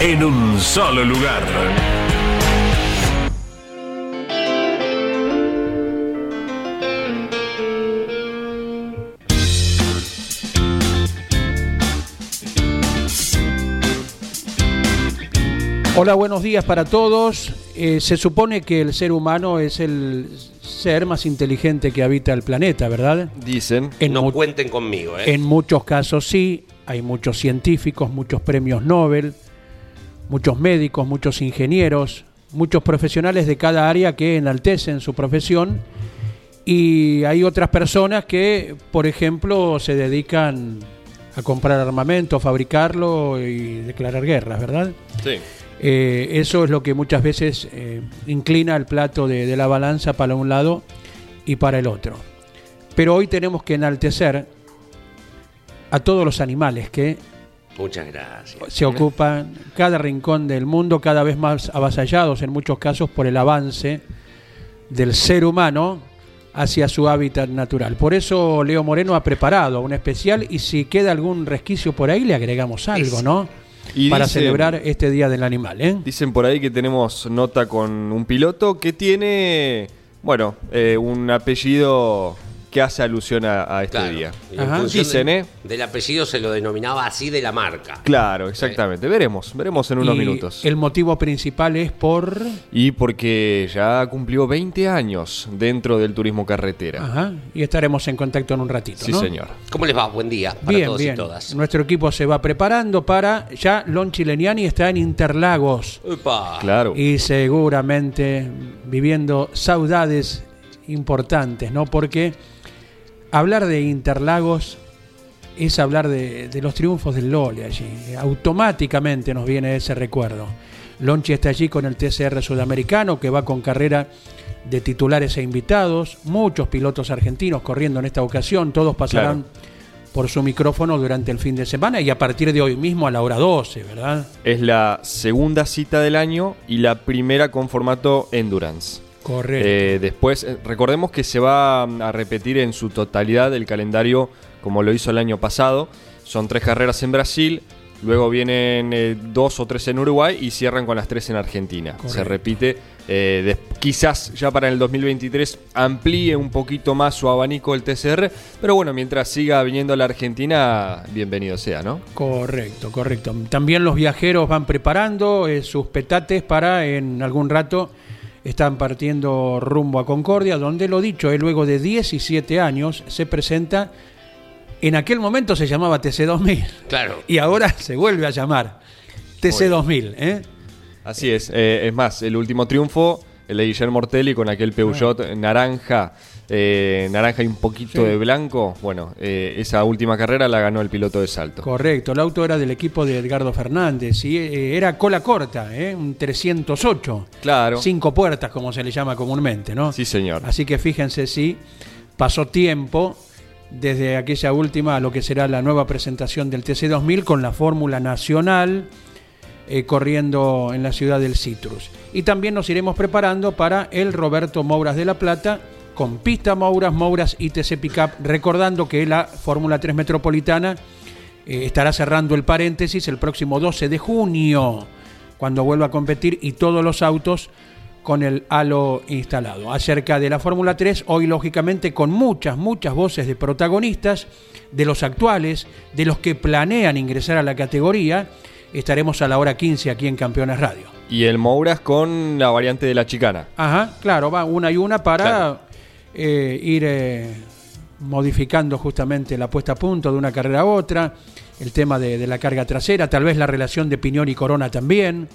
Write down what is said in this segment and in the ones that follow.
en un solo lugar. Hola, buenos días para todos. Eh, se supone que el ser humano es el ser más inteligente que habita el planeta, ¿verdad? Dicen. En no cuenten conmigo, ¿eh? En muchos casos sí, hay muchos científicos, muchos premios Nobel, muchos médicos, muchos ingenieros, muchos profesionales de cada área que enaltecen su profesión y hay otras personas que, por ejemplo, se dedican a comprar armamento, fabricarlo y declarar guerras, ¿verdad? Sí. Eh, eso es lo que muchas veces eh, inclina el plato de, de la balanza para un lado y para el otro. Pero hoy tenemos que enaltecer a todos los animales que Muchas gracias. se ocupan cada rincón del mundo, cada vez más avasallados en muchos casos por el avance del ser humano hacia su hábitat natural. Por eso Leo Moreno ha preparado un especial y si queda algún resquicio por ahí le agregamos algo. ¿no? Y Para dice- celebrar este Día del Animal, ¿eh? Dicen por ahí que tenemos nota con un piloto que tiene, bueno, eh, un apellido que hace alusión a, a este Claro. día. Y en Ajá. función Dicen, de- ¿eh? Del apellido se lo denominaba así de la marca. Claro, exactamente. Veremos, veremos en unos Y minutos. El motivo principal es por... Y porque ya cumplió 20 años dentro del turismo carretera. Ajá, y estaremos en contacto en un ratito. Sí, ¿no? señor. ¿Cómo les va? Buen día para Bien, todos bien. y todas. Nuestro equipo se va preparando para. Ya Lon Chileniani está en Interlagos Upa. Claro. y seguramente viviendo saudades importantes, ¿no? Porque hablar de Interlagos es hablar de, de los triunfos del Lole allí. Automáticamente nos viene ese recuerdo. Lonchi está allí con el TCR sudamericano que va con carrera de titulares e invitados, muchos pilotos argentinos corriendo en esta ocasión, todos pasarán por su micrófono durante el fin de semana y a partir de hoy mismo a la hora 12, ¿verdad? Es la segunda cita del año y la primera con formato Endurance. Correcto. Eh, después, eh, recordemos que se va mm, a repetir en su totalidad el calendario como lo hizo el año pasado. Son tres carreras en Brasil, luego vienen eh, dos o tres en Uruguay y cierran con las tres en Argentina. Se repite. eh, quizás ya para el 2023 amplíe un poquito más su abanico el TCR, pero bueno, mientras siga viniendo a la Argentina, bienvenido sea, ¿no? Correcto, correcto. También los viajeros van preparando eh, sus petates para en algún rato están partiendo rumbo a Concordia, donde lo dicho, eh, luego de 17 años se presenta, en aquel momento se llamaba TC2000 Claro. y ahora se vuelve a llamar TC2000. ¿eh? Así es, eh, es más, el último triunfo, el de Guillermo Ortelli con aquel Peugeot naranja, eh, naranja y un poquito Sí. de blanco. Bueno, eh, esa última carrera la ganó el piloto de salto. Correcto, el auto era del equipo de Edgardo Fernández y eh, era cola corta, ¿eh? un 308. Claro. Cinco puertas, como se le llama comúnmente, ¿no? Sí, señor. Así que fíjense si pasó tiempo desde aquella última a lo que será la nueva presentación del TC2000 con la Fórmula Nacional eh, corriendo en la ciudad del Citrus. Y también nos iremos preparando para el Roberto Mouras de La Plata con pista Mouras, Mouras y TC Pickup, recordando que la Fórmula 3 Metropolitana eh, estará cerrando el paréntesis el próximo 12 de junio, cuando vuelva a competir y todos los autos con el halo instalado. Acerca de la Fórmula 3, hoy lógicamente con muchas, muchas voces de protagonistas, de los actuales, de los que planean ingresar a la categoría estaremos a la hora 15 aquí en Campeones Radio. Y el Mouras con la variante de la chicana. Ajá, claro, va una y una para Claro. Eh, ir eh, modificando justamente la puesta a punto de una carrera a otra, el tema de, la carga trasera, tal vez la relación de Piñón y Corona también,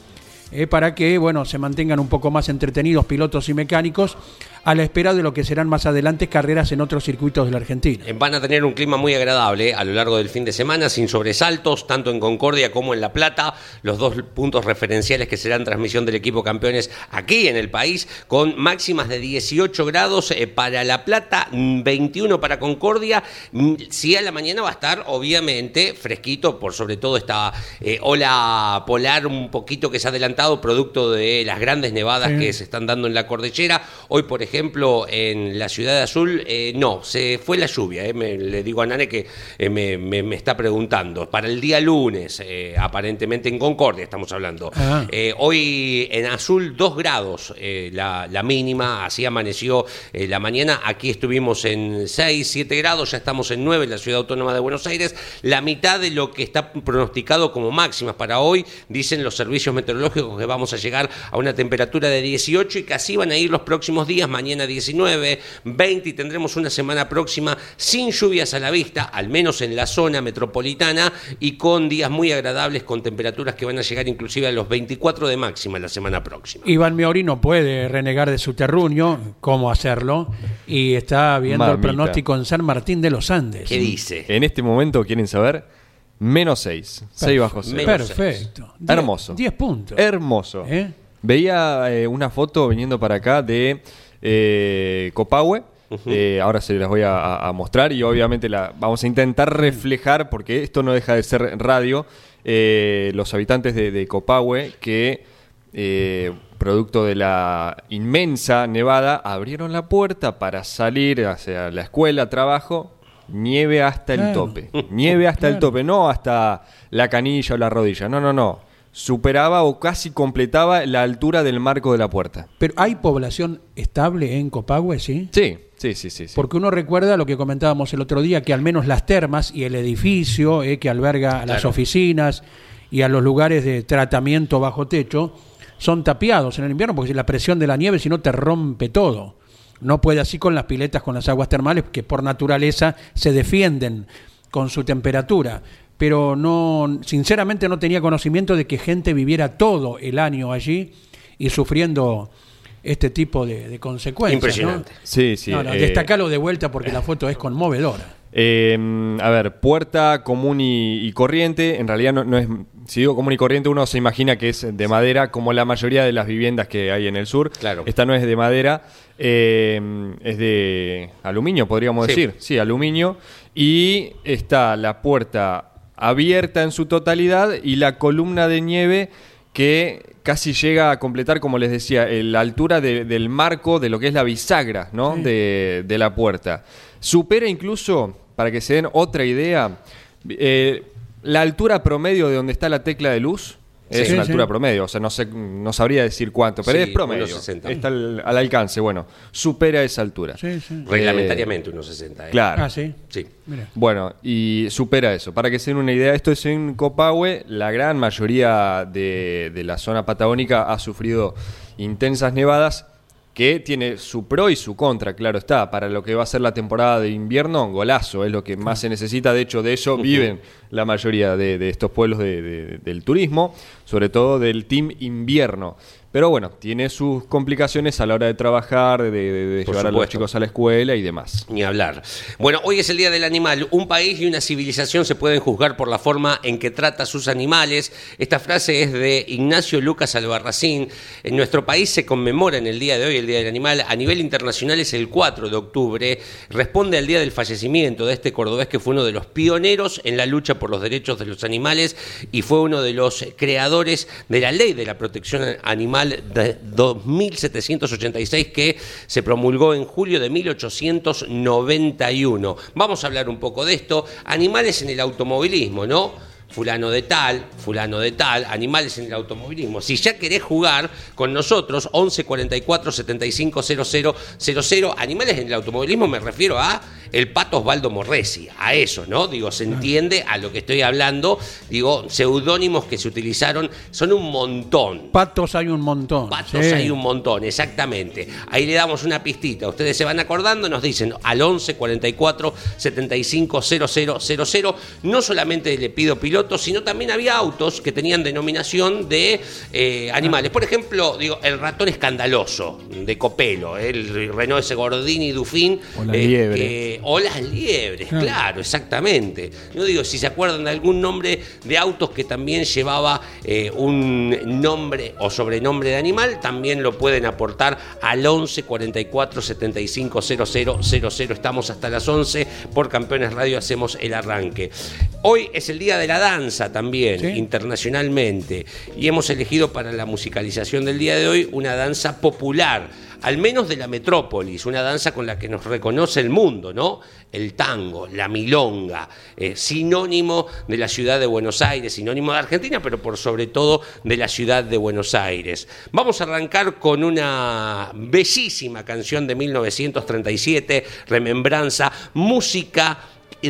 eh, para que bueno se mantengan un poco más entretenidos pilotos y mecánicos a la espera de lo que serán más adelante carreras en otros circuitos de la Argentina. Eh, Van a tener un clima muy agradable a lo largo del fin de semana, sin sobresaltos, tanto en Concordia como en La Plata, los dos puntos referenciales que serán transmisión del equipo campeones aquí en el país, con máximas de 18 grados eh, para La Plata, mm, 21 para Concordia. Mm, Sí, a la mañana va a estar, obviamente, fresquito, por sobre todo esta eh, ola polar un poquito que se ha adelantado, producto de las grandes nevadas Sí. que se están dando en la cordillera. Hoy, por ejemplo, en la ciudad de Azul, eh, no, se fue la lluvia. eh, me- le digo a Nane que eh, me, me- me está preguntando. Para el día lunes, eh, aparentemente en Concordia estamos hablando. Ah. Eh, hoy en Azul, 2 grados la, la mínima, así amaneció la mañana. Aquí estuvimos en 6, 7 grados, ya estamos en 9 en la ciudad autónoma de Buenos Aires. La mitad de lo que está pronosticado como máximas para hoy, dicen los servicios meteorológicos que vamos a llegar a una temperatura de 18 y que así van a ir los próximos días, mañana 19, 20 y tendremos una semana próxima sin lluvias a la vista, al menos en la zona metropolitana y con días muy agradables con temperaturas que van a llegar inclusive a los 24 de máxima la semana próxima. Iván Miori no puede renegar de su terruño, cómo hacerlo, y está viendo el pronóstico en San Martín de los Andes. ¿Qué dice? En este momento, ¿quieren saber? Menos 6. 6 bajo 6. Menos Perfecto. Hermoso. 10 puntos. Hermoso. ¿Eh? Veía eh, una foto viniendo para acá de eh, Copahue. Eh, ahora se las voy a, mostrar y obviamente la vamos a intentar reflejar, porque esto no deja de ser radio, eh, los habitantes de, de Copahue que, eh, producto de la inmensa nevada, abrieron la puerta para salir hacia la escuela, trabajo, nieve hasta el tope. Nieve hasta el tope, no hasta la canilla o la rodilla, no, no, no. Superaba o casi completaba la altura del marco de la puerta. Pero hay población estable en Copahue, ¿sí? Sí, sí, sí, sí. sí. Porque uno recuerda lo que comentábamos el otro día, que al menos las termas y el edificio eh, que alberga las oficinas y a los lugares de tratamiento bajo techo son tapiados en el invierno porque si la presión de la nieve si no te rompe todo. No puede así con las piletas, con las aguas termales que por naturaleza se defienden con su temperatura. Pero no, sinceramente no tenía conocimiento de que gente viviera todo el año allí y sufriendo este tipo de, de consecuencias. ¿no? Impresionante. Sí, sí. no, no, eh, destacalo de vuelta porque la foto es conmovedora. eh, a ver, puerta común y, y corriente. En realidad no, no es. Si digo común y corriente, uno se imagina que es de madera, como la mayoría de las viviendas que hay en el sur. Claro. Esta no es de madera, eh, es de aluminio, podríamos Sí. decir. Sí, aluminio. Y está la puerta abierta en su totalidad y la columna de nieve que casi llega a completar, como les decía, la altura de- del marco de lo que es la bisagra ¿no? de, de la puerta. Supera incluso, para que se den otra idea, eh, la altura promedio de donde está la tecla de luz. Es Sí, una sí. altura promedio, o sea, no sé, no sabría decir cuánto, pero Sí, es promedio. 1,60. Está al, al alcance, bueno, supera esa altura. Sí, sí. Reglamentariamente unos 60. ¿eh? Claro. Ah, sí. Sí. Mira. Bueno, y supera eso. Para que se den una idea, esto es en Copahue. La gran mayoría de, de la zona patagónica ha sufrido intensas nevadas que tiene su pro y su contra, claro está. Para lo que va a ser la temporada de invierno, golazo, es lo que más se necesita. De hecho, de eso viven la mayoría de, de estos pueblos de- de- del turismo, sobre todo del team invierno. Pero bueno, tiene sus complicaciones a la hora de trabajar, de, de- de Por llevar a los chicos a la escuela y demás. Ni hablar. Bueno, hoy es el Día del Animal. Un país y una civilización se pueden juzgar por la forma en que trata a sus animales. Esta frase es de Ignacio Lucas Albarracín. En nuestro país se conmemora en el día de hoy el Día del Animal. A nivel internacional es el 4 de octubre. Responde al día del fallecimiento de este cordobés que fue uno de los pioneros en la lucha por los derechos de los animales y fue uno de los creadores de la ley de la protección animal de 2786 que se promulgó en julio de 1891. Vamos a hablar un poco de esto. Animales en el automovilismo, ¿no? Fulano de tal, fulano de tal, animales en el automovilismo. Si ya querés jugar con nosotros, 11 44 75 00 00, animales en el automovilismo me refiero a el pato Osvaldo Morresi, a eso, ¿no? Digo, se entiende a lo que estoy hablando, digo, seudónimos que se utilizaron, son un montón. Patos hay un montón. Patos sí. hay un montón, exactamente. Ahí le damos una pistita. Ustedes se van acordando, nos dicen al 11 44 75 0000. No solamente le pido pilotos, sino también había autos que tenían denominación de eh, animales. Por ejemplo, digo, el ratón escandaloso de Copelo, el Renault ese Gordini Dufín. O la liebre. que- o las liebres, Claro. claro, exactamente. No digo si se acuerdan de algún nombre de autos que también llevaba eh, un nombre o sobrenombre de animal, también lo pueden aportar al 11 44 75 00 00. Estamos hasta las 11 por Campeones Radio, hacemos el arranque. Hoy es el día de la danza también, Sí. internacionalmente, y hemos elegido para la musicalización del día de hoy una danza popular al menos de la metrópolis, una danza con la que nos reconoce el mundo, ¿no? El tango, la milonga, eh, sinónimo de la ciudad de Buenos Aires, sinónimo de Argentina, pero por sobre todo de la ciudad de Buenos Aires. Vamos a arrancar con una bellísima canción de 1937, Remembranza, música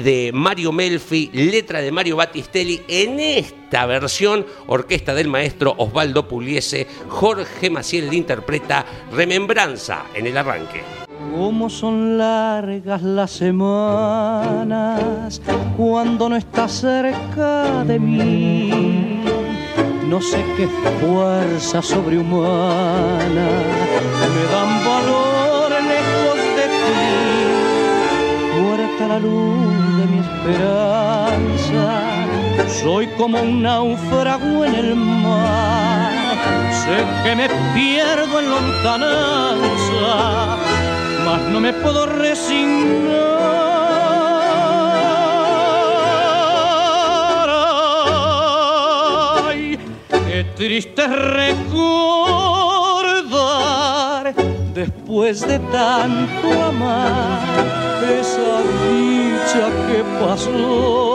de Mario Melfi, letra de Mario Battistelli, en esta versión, orquesta del maestro Osvaldo Pugliese, Jorge Maciel interpreta Remembranza en el arranque. Cómo son largas las semanas cuando no estás cerca de mí. No sé qué fuerza sobrehumana me dan valor lejos de ti. Muerta la luz esperanza, soy como un náufrago en el mar. Sé que me pierdo en lontananza, mas no me puedo resignar. Qué triste recordar después de tanto amar esa dicha que pasó.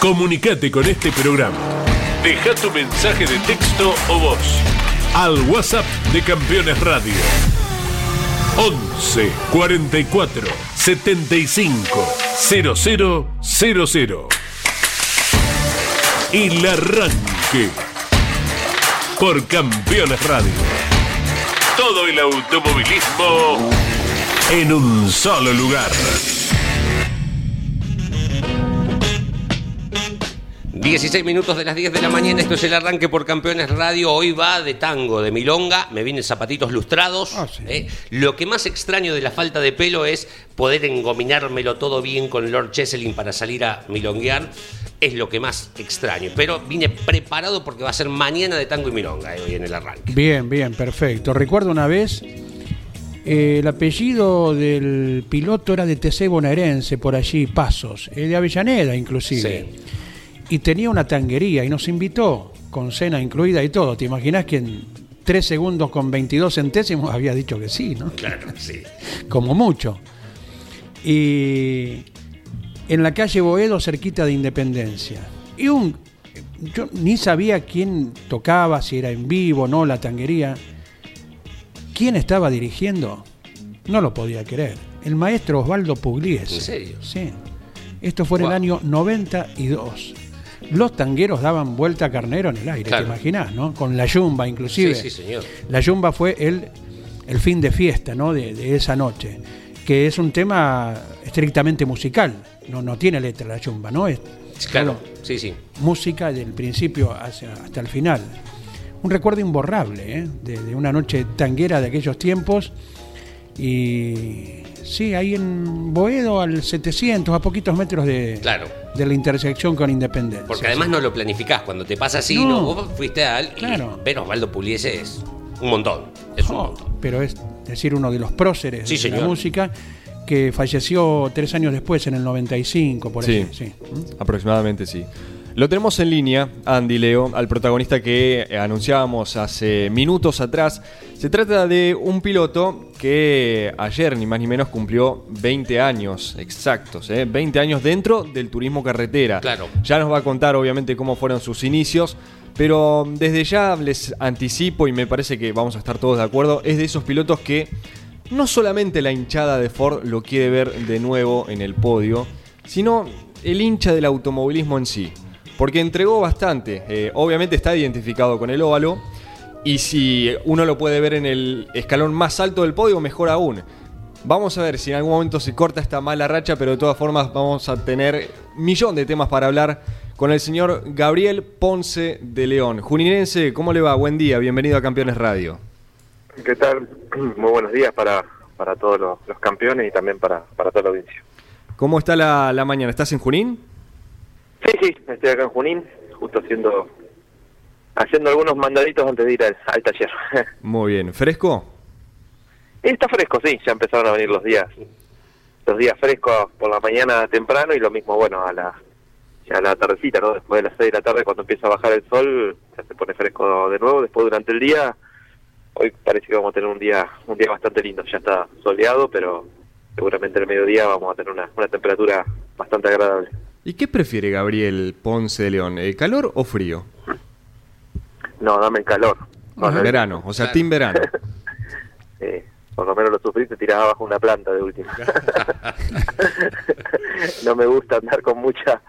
Comunicate con este programa. Deja tu mensaje de texto o voz al WhatsApp de Campeones Radio. 11 44 75 0000. El arranque por Campeones Radio. Todo el automovilismo en un solo lugar. 16 minutos de las 10 de la mañana, esto es el arranque por Campeones Radio. Hoy va de tango, de milonga, me vienen zapatitos lustrados. Ah, sí. ¿eh? Lo que más extraño de la falta de pelo es poder engominármelo todo bien con Lord Cheselin para salir a milonguear. Es lo que más extraño. Pero vine preparado porque va a ser mañana de tango y milonga eh, hoy en el arranque. Bien, bien, perfecto. Recuerdo una vez, eh, el apellido del piloto era de TC bonaerense, por allí, Pasos, eh, de Avellaneda inclusive. Sí. Y tenía una tanguería y nos invitó, con cena incluida y todo. ¿Te imaginas que en tres segundos con 22 centésimos había dicho que sí, ¿no? Claro, sí. como mucho. Y en la calle Boedo, cerquita de Independencia. Y un. Yo ni sabía quién tocaba, si era en vivo, no, la tanguería. ¿Quién estaba dirigiendo? No lo podía creer. El maestro Osvaldo Pugliese. ¿En serio? Sí. Esto fue en el año 92. Los tangueros daban vuelta a carnero en el aire, Claro. te imaginás, ¿no? Con la yumba inclusive. Sí, sí, señor. La yumba fue el, el fin de fiesta, ¿no? De, de esa noche. Que es un tema estrictamente musical, no, no tiene letra la chumba, ¿no? Es Claro, sí, sí. música del principio hacia- hasta el final. Un recuerdo imborrable ¿eh? de, de una noche tanguera de aquellos tiempos. Y sí, ahí en Boedo, al 700, a poquitos metros de, Claro. de la intersección con Independencia. Porque además no lo planificás. Cuando te pasa así, No. no, vos fuiste al. Claro. Y Osvaldo Pugliese es un montón. Es un Oh, montón. pero es decir, uno de los próceres Sí, de la música que falleció tres años después, en el 95, por Sí. ahí. Sí. ¿Mm? Aproximadamente sí. Lo tenemos en línea, Andy Leo, al protagonista que eh, anunciábamos hace minutos atrás. Se trata de un piloto que ayer, ni más ni menos, cumplió 20 años exactos, ¿eh? 20 años dentro del turismo carretera. Claro. Ya nos va a contar, obviamente, cómo fueron sus inicios. Pero desde ya les anticipo, y me parece que vamos a estar todos de acuerdo, es de esos pilotos que no solamente la hinchada de Ford lo quiere ver de nuevo en el podio, sino el hincha del automovilismo en sí. Porque entregó bastante. Eh, obviamente está identificado con el óvalo. Y si uno lo puede ver en el escalón más alto del podio, mejor aún. Vamos a ver si en algún momento se corta esta mala racha, pero de todas formas vamos a tener millón de temas para hablar con el señor Gabriel Ponce de León. Juninense, ¿cómo le va? Buen día, bienvenido a Campeones Radio. ¿Qué tal? Muy buenos días para, para todos los, los campeones y también para, para toda la audiencia. ¿Cómo está la, la mañana? ¿Estás en Junín? Sí, sí, estoy acá en Junín, justo haciendo haciendo algunos mandaditos antes de ir al, al taller. Muy bien. ¿Fresco? Está fresco, sí, ya empezaron a venir los días los días frescos por la mañana temprano y lo mismo, bueno, a la ya la tardecita, ¿no? Después de las 6 de la tarde cuando empieza a bajar el sol, ya se pone fresco de nuevo, después durante el día hoy parece que vamos a tener un día un día bastante lindo, ya está soleado, pero seguramente el mediodía vamos a tener una, una temperatura bastante agradable. ¿Y qué prefiere Gabriel Ponce de León? ¿El calor o frío? No, dame el calor. No, no, verano, o sea, Claro. team verano. eh, por lo menos lo sufrí, te tiraba abajo una planta de última. no me gusta andar con mucha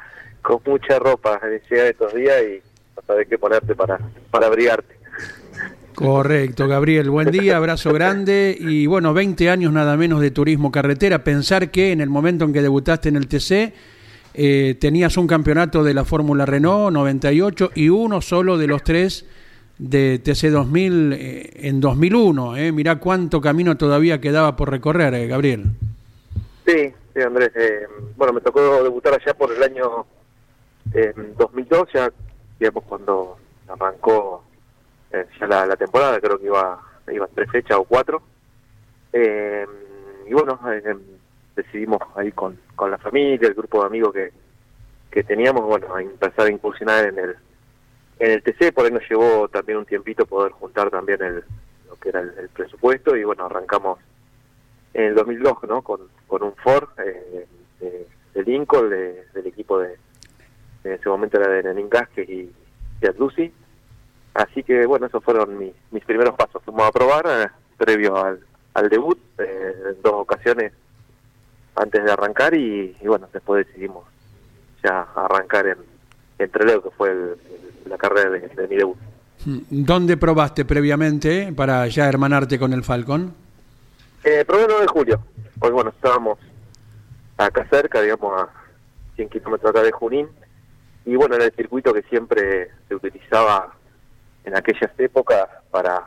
con mucha ropa en llegar estos días y no sabes qué ponerte para, para abrigarte. Correcto, Gabriel. Buen día, abrazo grande. Y bueno, 20 años nada menos de turismo carretera. Pensar que en el momento en que debutaste en el TC, eh, tenías un campeonato de la Fórmula Renault 98 y uno solo de los tres de TC 2000 eh, en 2001. Eh. Mirá cuánto camino todavía quedaba por recorrer, eh, Gabriel. Sí, sí, Andrés. eh, bueno, me tocó debutar allá por el año eh, 2002, ya, digamos, cuando arrancó eh, ya la, temporada, creo que iba, iba tres fechas o cuatro. Eh, y bueno, eh, decidimos ahí con, con la familia, el grupo de amigos que, que teníamos, bueno, a empezar a incursionar en el, en el TC, por ahí nos llevó también un tiempito poder juntar también el, lo que era el, presupuesto y bueno, arrancamos en el 2002, ¿no? Con, con un Ford eh, de Lincoln, de- del equipo de, en ese momento era de Nenin Gasquez y Lucy. Así que, bueno, esos fueron mi- mis primeros pasos. Fuimos a probar eh, previo al, al debut, eh, en dos ocasiones antes de arrancar y, y bueno, después decidimos ya arrancar en, en Trelew, que fue el- el- la carrera de, de mi debut. Mm, ¿Dónde probaste previamente para ya hermanarte con el Falcon? Eh, probé el 9 de julio, porque bueno, estábamos acá cerca, digamos, a 100 kilómetros acá de Junín, y bueno, era el circuito que siempre se utilizaba en aquellas épocas para,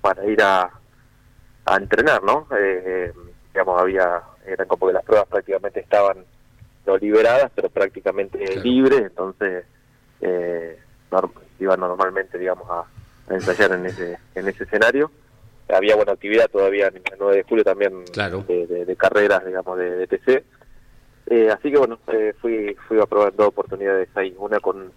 para ir a, a entrenar, ¿no? Eh, digamos, había, eran como que las pruebas prácticamente estaban no liberadas, pero prácticamente Claro. libres, entonces eh, norm- iban normalmente, digamos, a, a ensayar en ese, en ese escenario había buena actividad todavía en el 9 de julio también Claro. de, de- de carreras, digamos, de, de TC. Eh, así que bueno, eh, fui fui a probar dos oportunidades ahí, una con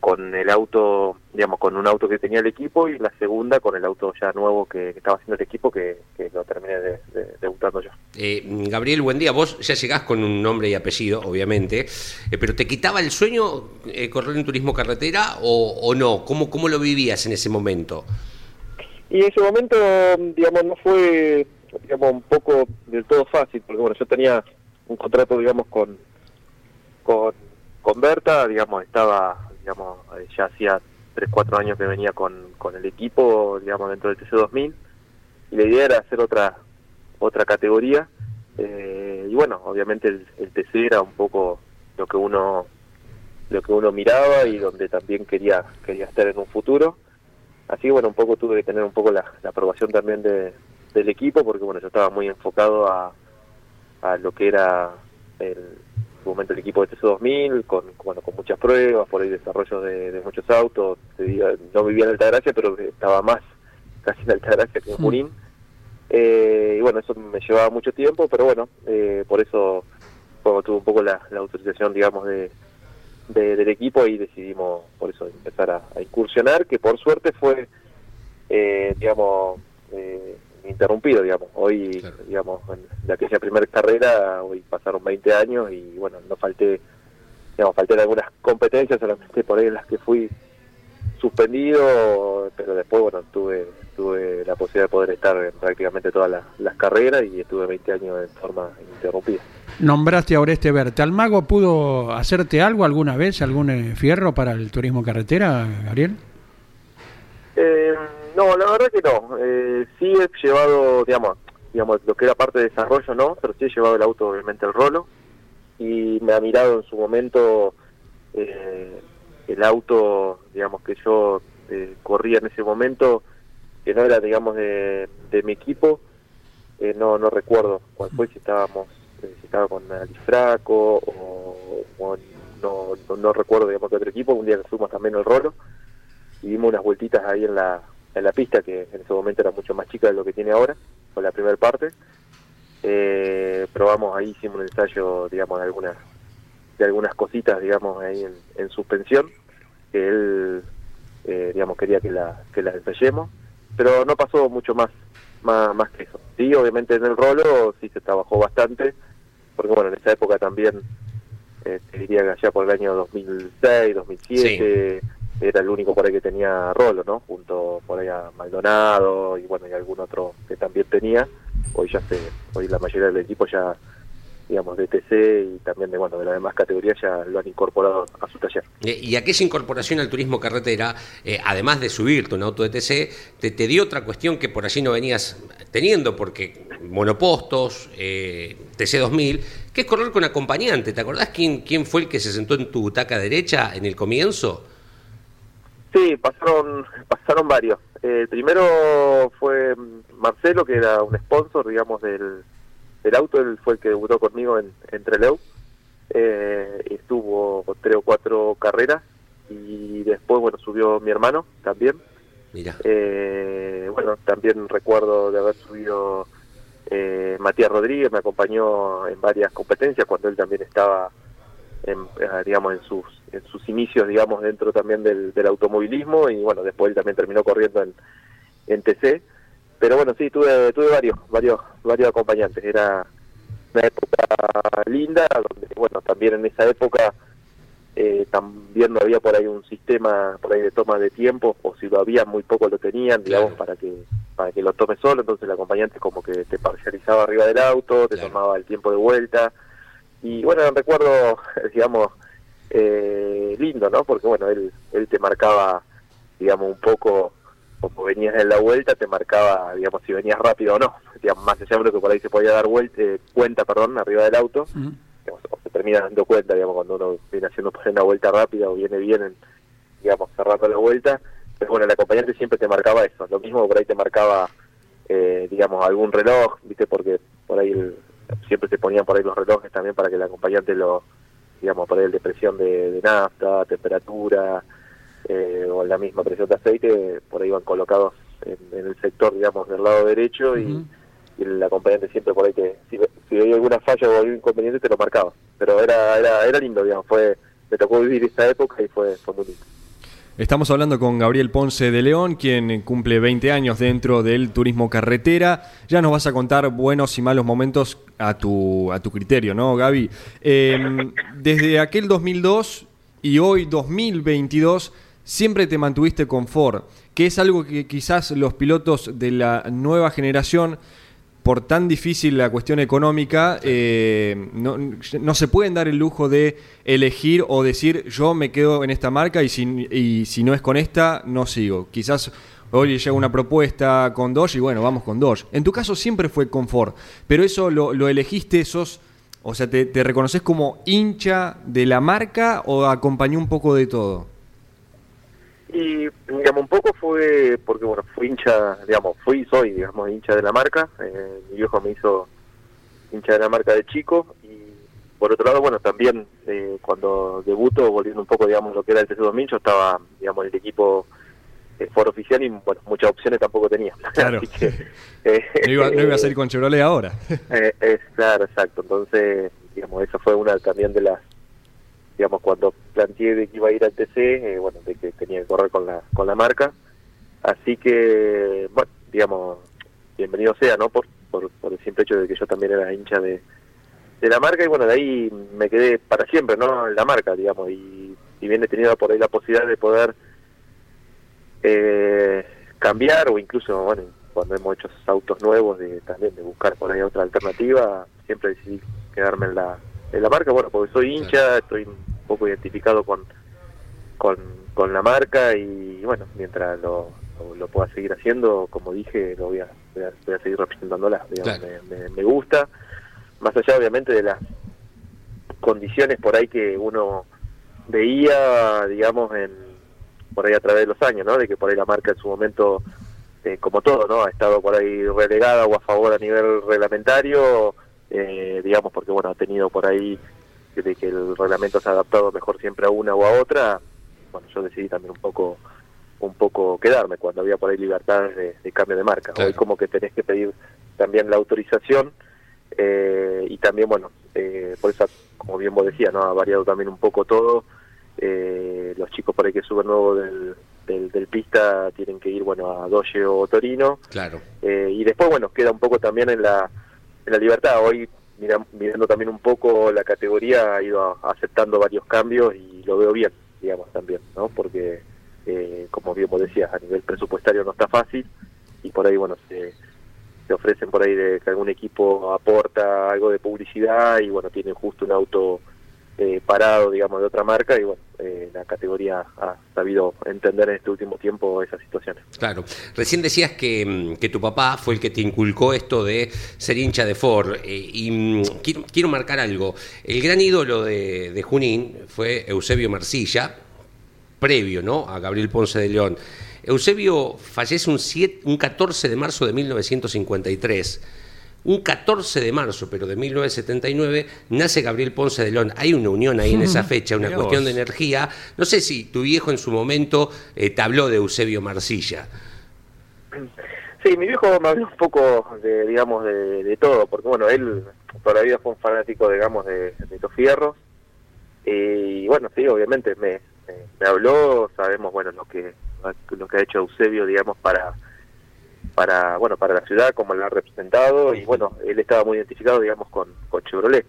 con el auto, digamos, con un auto que tenía el equipo y la segunda con el auto ya nuevo que, que estaba haciendo el equipo que, que lo terminé de, de- debutando yo. Eh, Gabriel, buen día. Vos ya llegás con un nombre y apellido, obviamente, eh, pero ¿te quitaba el sueño eh, correr en turismo carretera o, o no? ¿Cómo, ¿Cómo lo vivías en ese momento? Y en ese momento, digamos, no fue, digamos, un poco del todo fácil, porque bueno, yo tenía un contrato, digamos, con, con, con Berta, digamos, estaba, digamos, eh, ya hacía 3, 4 años que venía con, con el equipo, digamos, dentro del TC2000, y la idea era hacer otra, otra categoría, Eh, y bueno, obviamente el, el TC era un poco lo que uno lo que uno miraba y donde también quería quería estar en un futuro. Así que bueno, un poco tuve que tener un poco la, la aprobación también de, del equipo porque bueno, yo estaba muy enfocado a, a lo que era el, en su momento el equipo de TC2000 con bueno con muchas pruebas, por ahí desarrollo de, de muchos autos. No vivía en Altagracia, pero estaba más casi en Altagracia que en Mm. Junín. Eh, y bueno, eso me llevaba mucho tiempo, pero bueno, eh, por eso cuando tuve un poco la, la autorización, digamos, de, de- del equipo y decidimos por eso empezar a, a incursionar, que por suerte fue, eh, digamos, interrumpido, digamos. Hoy, Claro. digamos, en, de aquella primera carrera, hoy pasaron 20 años y bueno, no falté, digamos, falté en algunas competencias, solamente por ahí en las que fui suspendido, pero después, bueno, tuve tuve la posibilidad de poder estar en prácticamente todas las, las carreras y estuve 20 años en forma ininterrumpida. Nombraste a Oreste Berta. ¿El mago pudo hacerte algo alguna vez, algún eh, fierro para el turismo carretera, Gabriel? Eh, no, la verdad que no. Eh, sí he llevado, digamos, digamos, lo que era parte de desarrollo, no, pero sí he llevado el auto, obviamente, el rolo. Y me ha mirado en su momento eh, el auto, digamos, que yo eh, corría en ese momento, que no era, digamos, de, de mi equipo. Eh, no no recuerdo cuál fue, si estábamos, eh, si estaba con Alifraco o, o no, no, no recuerdo, digamos, qué otro equipo. Un día que fuimos también el rolo y dimos unas vueltitas ahí en la, en la pista, que en ese momento era mucho más chica de lo que tiene ahora, con la primera parte. Eh, probamos ahí, hicimos un ensayo, digamos, de algunas, de algunas cositas, digamos, ahí en, en suspensión, que él, eh, digamos, quería que la, que la ensayemos, pero no pasó mucho más, más, más que eso. Sí, obviamente en el rolo sí se trabajó bastante, porque bueno, en esa época también, eh, te diría que allá por el año 2006, 2007, era el único por ahí que tenía rolo, ¿no? Junto por ahí a Maldonado y bueno, y algún otro que también tenía. Hoy ya se, hoy la mayoría del equipo ya, digamos, de TC y también de, bueno, de las demás categorías ya lo han incorporado a su taller. Eh, Y aquella incorporación al turismo carretera, eh, además de subirte un auto de TC, te, te dio otra cuestión que por allí no venías teniendo, porque monopostos, eh, TC 2000, que es correr con acompañante. ¿Te acordás quién, quién fue el que se sentó en tu butaca derecha en el comienzo? Sí, pasaron, pasaron varios. Eh, el primero fue Marcelo, que era un sponsor, digamos, del, del auto. Él fue el que debutó conmigo en, en Trelew. Eh, estuvo tres o cuatro carreras. Y después, bueno, subió mi hermano también. Mira, Eh, bueno, también recuerdo de haber subido eh, Matías Rodríguez, me acompañó en varias competencias cuando él también estaba, en, eh, digamos, en sus en sus inicios, digamos, dentro también del, del automovilismo y bueno, después él también terminó corriendo en, en TC. Pero bueno, sí, tuve, tuve varios, varios, varios acompañantes. Era una época linda, donde, bueno, también en esa época eh, también no había por ahí un sistema por ahí de toma de tiempo, o si lo había, muy poco lo tenían, digamos, Claro. para que para que lo tome solo, entonces el acompañante como que te parcializaba arriba del auto, te Claro. tomaba el tiempo de vuelta, y bueno, recuerdo, digamos, eh, lindo, ¿no? Porque bueno, él, él te marcaba, digamos, un poco, como venías en la vuelta, te marcaba, digamos, si venías rápido o no, digamos, más allá de lo que por ahí se podía dar vuelta, eh, cuenta, perdón, arriba del auto, digamos, o se termina dando cuenta, digamos, cuando uno viene haciendo una vuelta rápida o viene bien, en, digamos, cerrando la vuelta. Pero bueno, el acompañante siempre te marcaba eso. Lo mismo por ahí te marcaba, eh, digamos, algún reloj, ¿viste? Porque por ahí el- siempre te ponían por ahí los relojes también para que el acompañante lo, digamos, por ahí el de presión de, de nafta, temperatura, eh, o la misma presión de aceite, por ahí van colocados en, en el sector, digamos, del lado derecho y el acompañante siempre por ahí te, si, si veía alguna falla o algún inconveniente te lo marcaba. Pero era era era lindo digamos fue me tocó vivir esa época y fue, fue muy lindo Estamos hablando con Gabriel Ponce de León, quien cumple 20 años dentro del turismo carretera. Ya nos vas a contar buenos y malos momentos a tu, a tu criterio, ¿no, Gaby? Eh, desde aquel 2002 y hoy 2022, siempre te mantuviste con Ford, que es algo que quizás los pilotos de la nueva generación por tan difícil la cuestión económica, eh, no, se pueden dar el lujo de elegir o decir yo me quedo en esta marca y si, no es con esta, no sigo. Quizás Oye, llega una propuesta con Dodge y bueno, vamos con Dodge. En tu caso siempre fue confort, pero eso lo, lo elegiste, sos, o sea, te, te reconoces como hincha de la marca o acompañó un poco de todo? Y, digamos, un poco fue porque, bueno, fui hincha, digamos, fui soy, digamos, hincha de la marca. Eh, mi viejo me hizo hincha de la marca de chico. Y por otro lado, bueno, también eh, cuando debuto, volviendo un poco, digamos, lo que era el TC2000, yo estaba, digamos, en el equipo eh, foro oficial y, bueno, muchas opciones tampoco tenía. Claro. Así que, eh, No iba, no iba a salir con Chevrolet ahora. eh, es, claro, exacto. Entonces, digamos, esa fue una también de las, digamos, cuando planteé de que iba a ir al TC, eh, bueno, de que tenía que correr con la, con la marca. Así que, bueno, digamos, bienvenido sea, ¿no? Por, por, por el simple hecho de que yo también era hincha de, de la marca y bueno, de ahí me quedé para siempre, ¿no? En la marca, digamos, y si bien he tenido por ahí la posibilidad de poder eh, cambiar o incluso, bueno, cuando hemos hecho esos autos nuevos, de también de buscar por ahí otra alternativa, siempre decidí quedarme en la, en la marca, bueno, porque soy hincha, estoy poco identificado con, con, con la marca y bueno, mientras lo, lo, lo pueda seguir haciendo, como dije, lo voy a, voy a, voy a seguir representándola, digamos, Claro. me, me, me gusta, más allá obviamente de las condiciones por ahí que uno veía, digamos, en por ahí a través de los años, ¿no? De que por ahí la marca en su momento, eh, como todo, ¿no? Ha estado por ahí relegada o a favor a nivel reglamentario, eh, digamos, porque, bueno, ha tenido por ahí de que el reglamento se ha adaptado mejor siempre a una o a otra. Bueno, yo decidí también un poco un poco quedarme cuando había por ahí libertades de, de cambio de marca. Claro. Hoy como que tenés que pedir también la autorización eh, y también, bueno, eh, por eso, como bien vos decías, ¿no? ha variado también un poco todo. Eh, los chicos por ahí que suben nuevo del, del, del pista tienen que ir, bueno, a Doge o Torino. Claro. Eh, y después, bueno, queda un poco también en la, en la libertad. Hoy, mira- mirando también un poco la categoría, ha ido aceptando varios cambios y lo veo bien, digamos, también, ¿no? Porque, eh, como bien vos decías, a nivel presupuestario no está fácil y por ahí, bueno, se, se ofrecen por ahí de que algún equipo aporta algo de publicidad y, bueno, tienen justo un auto parado, digamos, de otra marca y, bueno, eh, la categoría ha sabido entender en este último tiempo esas situaciones. Claro. Recién decías que, mm, que tu papá fue el que te inculcó esto de ser hincha de Ford. eh, y mm, quiero, quiero marcar algo. El gran ídolo de, Junín fue Eusebio Marcilla, previo ¿no? a Gabriel Ponce de León. Eusebio fallece un, un 14 de marzo de 1953. Un 14 de marzo, pero de 1979, nace Gabriel Ponce de León. Hay una unión ahí en esa fecha, una cuestión de energía. No sé si tu viejo en su momento eh, te habló de Eusebio Marcilla. Sí, mi viejo me habló un poco de, digamos, de, de todo, porque bueno, él toda la vida fue un fanático, digamos, de, de los fierros. Y bueno, sí, obviamente me, me, me habló, sabemos, bueno, lo que lo que ha hecho Eusebio, digamos, para para bueno para la ciudad, como la ha representado, y bueno, él estaba muy identificado, digamos, con, con Chevrolet.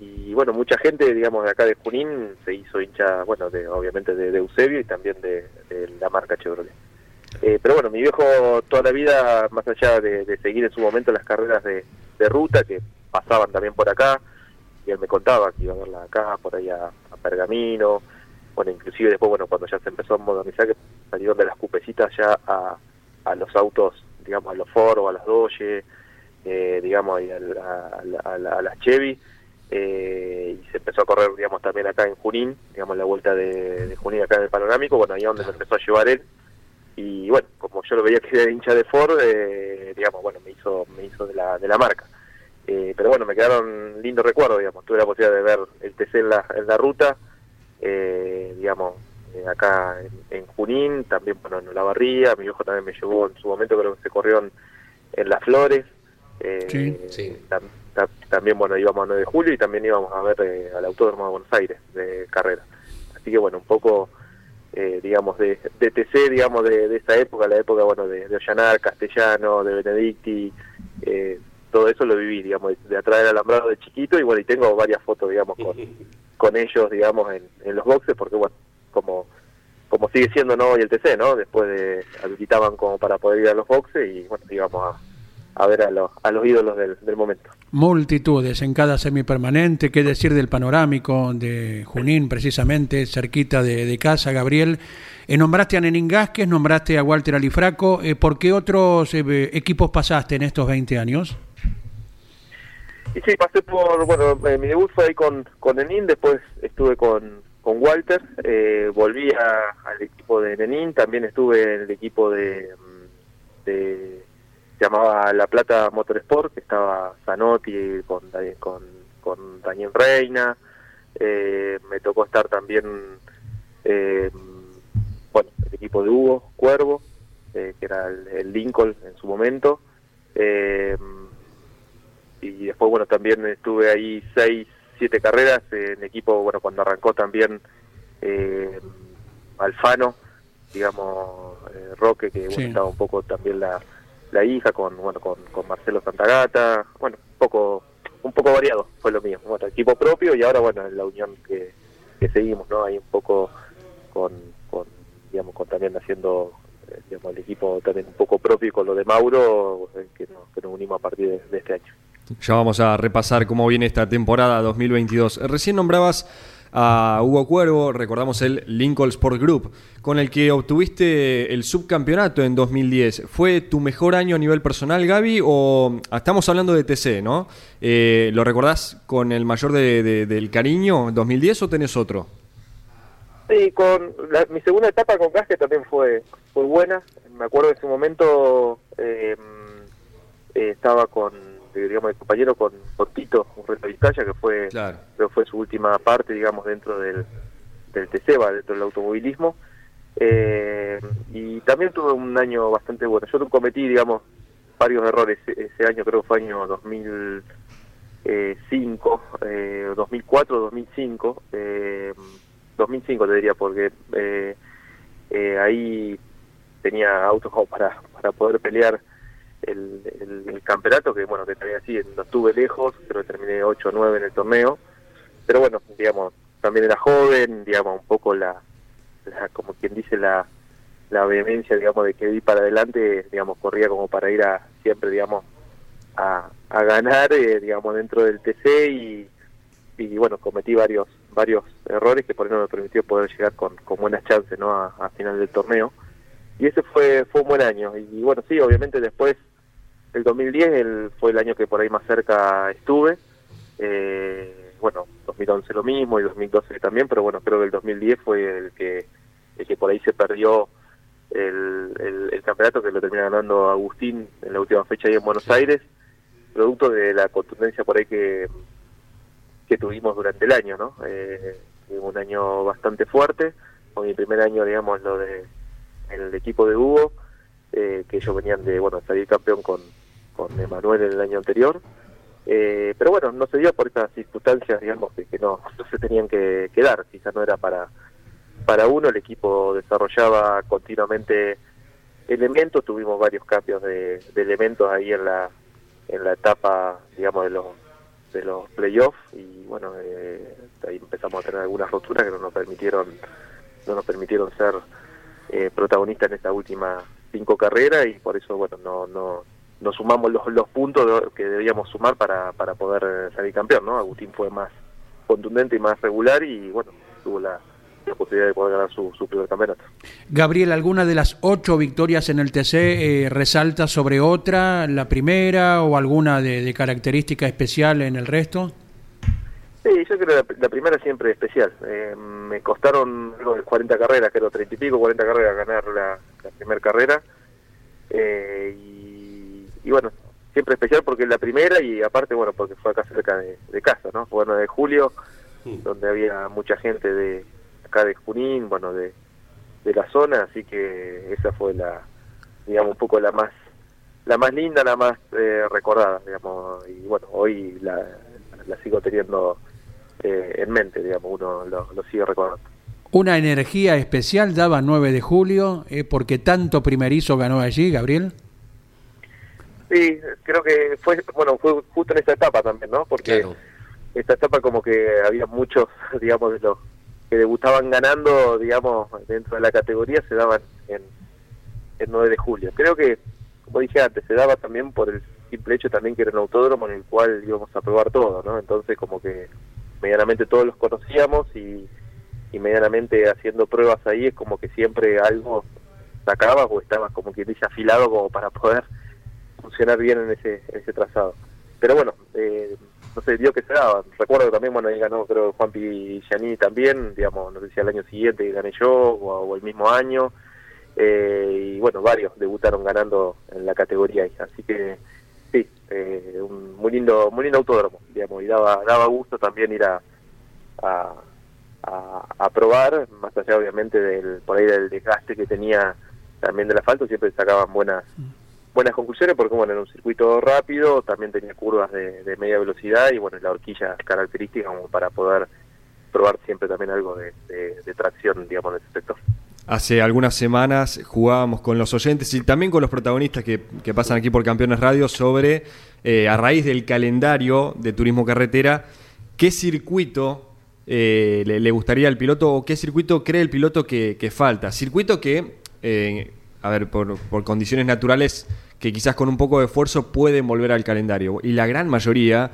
Y bueno, mucha gente, digamos, de acá de Junín se hizo hincha, bueno, de, obviamente de, Eusebio y también de, la marca Chevrolet. Eh, pero bueno, mi viejo toda la vida, más allá de, seguir en su momento las carreras de, ruta que pasaban también por acá, y él me contaba que iba a verla acá, por ahí a, a Pergamino, bueno, inclusive después, bueno, cuando ya se empezó a modernizar, que salieron de las cupecitas ya a, a los autos, digamos, a los Ford o a las Doge, eh, digamos, y a, a a la- a las Chevy, eh, y se empezó a correr, digamos, también acá en Junín, digamos, la vuelta de, de Junín acá en el Panorámico, bueno, ahí es donde me empezó a llevar él, y bueno, como yo lo veía que era hincha de Ford, eh, digamos, bueno, me hizo, me hizo de la, de la marca. Eh, pero bueno, me quedaron lindos recuerdos, digamos, tuve la posibilidad de ver el TC en la, en la ruta, eh, digamos, eh, acá en, en Junín, también, bueno, en la barría, mi viejo también me llevó en su momento, creo que se corrió en, en Las Flores, eh, Sí. Sí. tam- tam- también, bueno, íbamos a 9 de julio y también íbamos a ver eh, al Autódromo de Buenos Aires de carrera. Así que, bueno, un poco, eh, digamos, de, de TC, digamos, de, de esa época, la época, bueno, de, de Ollanar, Castellano, de Benedicti, eh, todo eso lo viví, digamos, de, de atraer alambrado de chiquito y, bueno, y tengo varias fotos, digamos, con, con ellos, digamos, en, en los boxes, porque, bueno, como como sigue siendo no hoy el TC, ¿no? Después de habilitaban como para poder ir a los boxes y bueno, íbamos a ver a los, a los ídolos del, del momento. Multitudes en cada semipermanente, qué decir del panorámico de Junín, precisamente, cerquita de, de casa, Gabriel. Eh, nombraste a Nenín Gásquez, nombraste a Walter Alifraco. Eh, ¿Por qué otros eh, equipos pasaste en estos 20 años? Y sí, pasé por, bueno, eh, mi debut fue ahí con, con Nenín, después estuve con, con Walter, eh, volví a- al equipo de Nenín, también estuve en el equipo de, mm, llamaba La Plata Motorsport, que estaba Zanotti con Daniel Reina, eh, me tocó estar también, eh, bueno, el equipo de Hugo Cuervo, eh, que era el, el Lincoln en su momento, eh, y después bueno también estuve ahí seis siete carreras en equipo bueno cuando arrancó también eh, Alfano digamos eh, Roque que bueno, Sí. estaba un poco también la, la hija con bueno con, con Marcelo Santagata. Bueno un poco un poco variado fue lo mío. Bueno equipo propio y ahora bueno la unión que, que seguimos no ahí un poco con, con digamos con también haciendo eh, digamos el equipo también un poco propio y con lo de Mauro que, nos, que nos unimos a partir de- de este año Ya vamos a repasar cómo viene esta temporada 2022. Recién nombrabas a Hugo Cuervo, recordamos el Lincoln Sport Group, con el que obtuviste el subcampeonato en 2010. ¿Fue tu mejor año a nivel personal, Gaby? O ah, estamos hablando de TC, ¿no? Eh, ¿Lo recordás con el mayor de- de- del cariño, 2010, o tenés otro? Sí, con la- mi segunda etapa con Gasque también fue fue buena. Me acuerdo en ese momento eh, eh, estaba con, digamos, mi compañero con, con Tito, un reto Vizcaya, que fue, Claro. creo fue su última parte, digamos, dentro del, del TCEBA, dentro del automovilismo. Eh, y también tuve un año bastante bueno. Yo cometí, digamos, varios errores ese, ese año, creo que fue año 2005, eh, 2004, 2005, eh, 2005 te diría, porque eh, eh, ahí tenía autos como para, para poder pelear el, campeonato, que bueno, que también así, no estuve lejos, pero terminé 8 o 9 en el torneo, pero bueno, digamos, también era joven, digamos, un poco la, la como quien dice, la, la vehemencia, digamos, de que ir para adelante, digamos, corría como para ir a siempre, digamos, a, a ganar, eh, digamos, dentro del TC y, y bueno, cometí varios varios errores que por no me permitió poder llegar con, con buenas chances, ¿no? A, a final del torneo. Y ese fue fue un buen año. Y, bueno, sí, obviamente después, el 2010 el, fue el año que por ahí más cerca estuve. Eh, bueno, 2011 lo mismo y 2012 también, pero bueno, creo que el 2010 fue el que, el que por ahí se perdió el, el, el campeonato que lo termina ganando Agustín en la última fecha ahí en Buenos Aires, producto de la contundencia por ahí que, que tuvimos durante el año, ¿no? Eh, tuvimos un año bastante fuerte, con mi primer año, digamos, lo de el equipo de Hugo, eh, que ellos venían de, bueno, salir campeón con, con Emanuel en el año anterior, eh, pero bueno, no se dio por estas circunstancias, digamos, que, no, se tenían que, que dar, quizás no era para, para uno, el equipo desarrollaba continuamente elementos, tuvimos varios cambios de, de elementos ahí en la, en la etapa, digamos, de los de los playoffs y bueno eh, ahí empezamos a tener algunas roturas que no nos permitieron no nos permitieron ser eh, protagonistas en esta última cinco carreras y por eso bueno no no no sumamos los, los puntos que debíamos sumar para, para poder salir campeón no Agustín fue más contundente y más regular y bueno tuvo la, la posibilidad de poder ganar su, su primer campeonato Gabriel, ¿alguna de las ocho victorias en el TC eh, resalta sobre otra, la primera o alguna de, de característica especial en el resto? Sí, yo creo que la, la primera siempre es especial. Eh, me costaron algo de 40 carreras, creo, 30 y pico, 40 carreras ganar la, la primera carrera. Eh, y, y bueno, siempre especial porque es la primera y aparte, bueno, porque fue acá cerca de, de casa, ¿no? Fue bueno de julio, donde había mucha gente de acá de Junín, bueno, de, de la zona, así que esa fue la, digamos, un poco la más la más linda, la más eh, recordada, digamos, y bueno, hoy la, la sigo teniendo eh, en mente, digamos, uno lo, lo sigue recordando. Una energía especial daba 9 de julio, eh, porque tanto primerizo ganó allí, Gabriel. Sí, creo que fue, bueno, fue justo en esta etapa también, ¿no? Porque Claro. esta etapa como que había muchos, digamos, de los que debutaban ganando, digamos, dentro de la categoría se daban en el 9 de julio. Creo que, como dije antes, se daba también por el simple hecho también que era un autódromo en el cual íbamos a probar todo, ¿no? Entonces como que medianamente todos los conocíamos y, y medianamente haciendo pruebas ahí es como que siempre algo sacabas o estabas como quien dice afilado como para poder funcionar bien en ese, en ese trazado. Pero bueno, eh, no sé, dio que se daba. Recuerdo también, bueno, ahí ganó creo Juanpi Giannini también, digamos, no sé si al año siguiente gané yo o, el mismo año. Eh, y bueno, varios debutaron ganando en la categoría. Así que sí, eh, un muy lindo, muy lindo autódromo, digamos, y daba, daba gusto también ir a, a, a, probar, más allá obviamente del por ahí del desgaste que tenía también del asfalto, siempre sacaban buenas buenas conclusiones porque bueno, en un circuito rápido también tenía curvas de, media velocidad y bueno, la horquilla característica como para poder probar siempre también algo de, tracción, digamos, en ese sector. Hace algunas semanas jugábamos con los oyentes y también con los protagonistas que, pasan aquí por Campeones Radio sobre, eh, a raíz del calendario de turismo carretera, qué circuito eh, le, gustaría al piloto o qué circuito cree el piloto que, falta. Circuito que, eh, a ver, por, por condiciones naturales que quizás con un poco de esfuerzo pueden volver al calendario. Y la gran mayoría,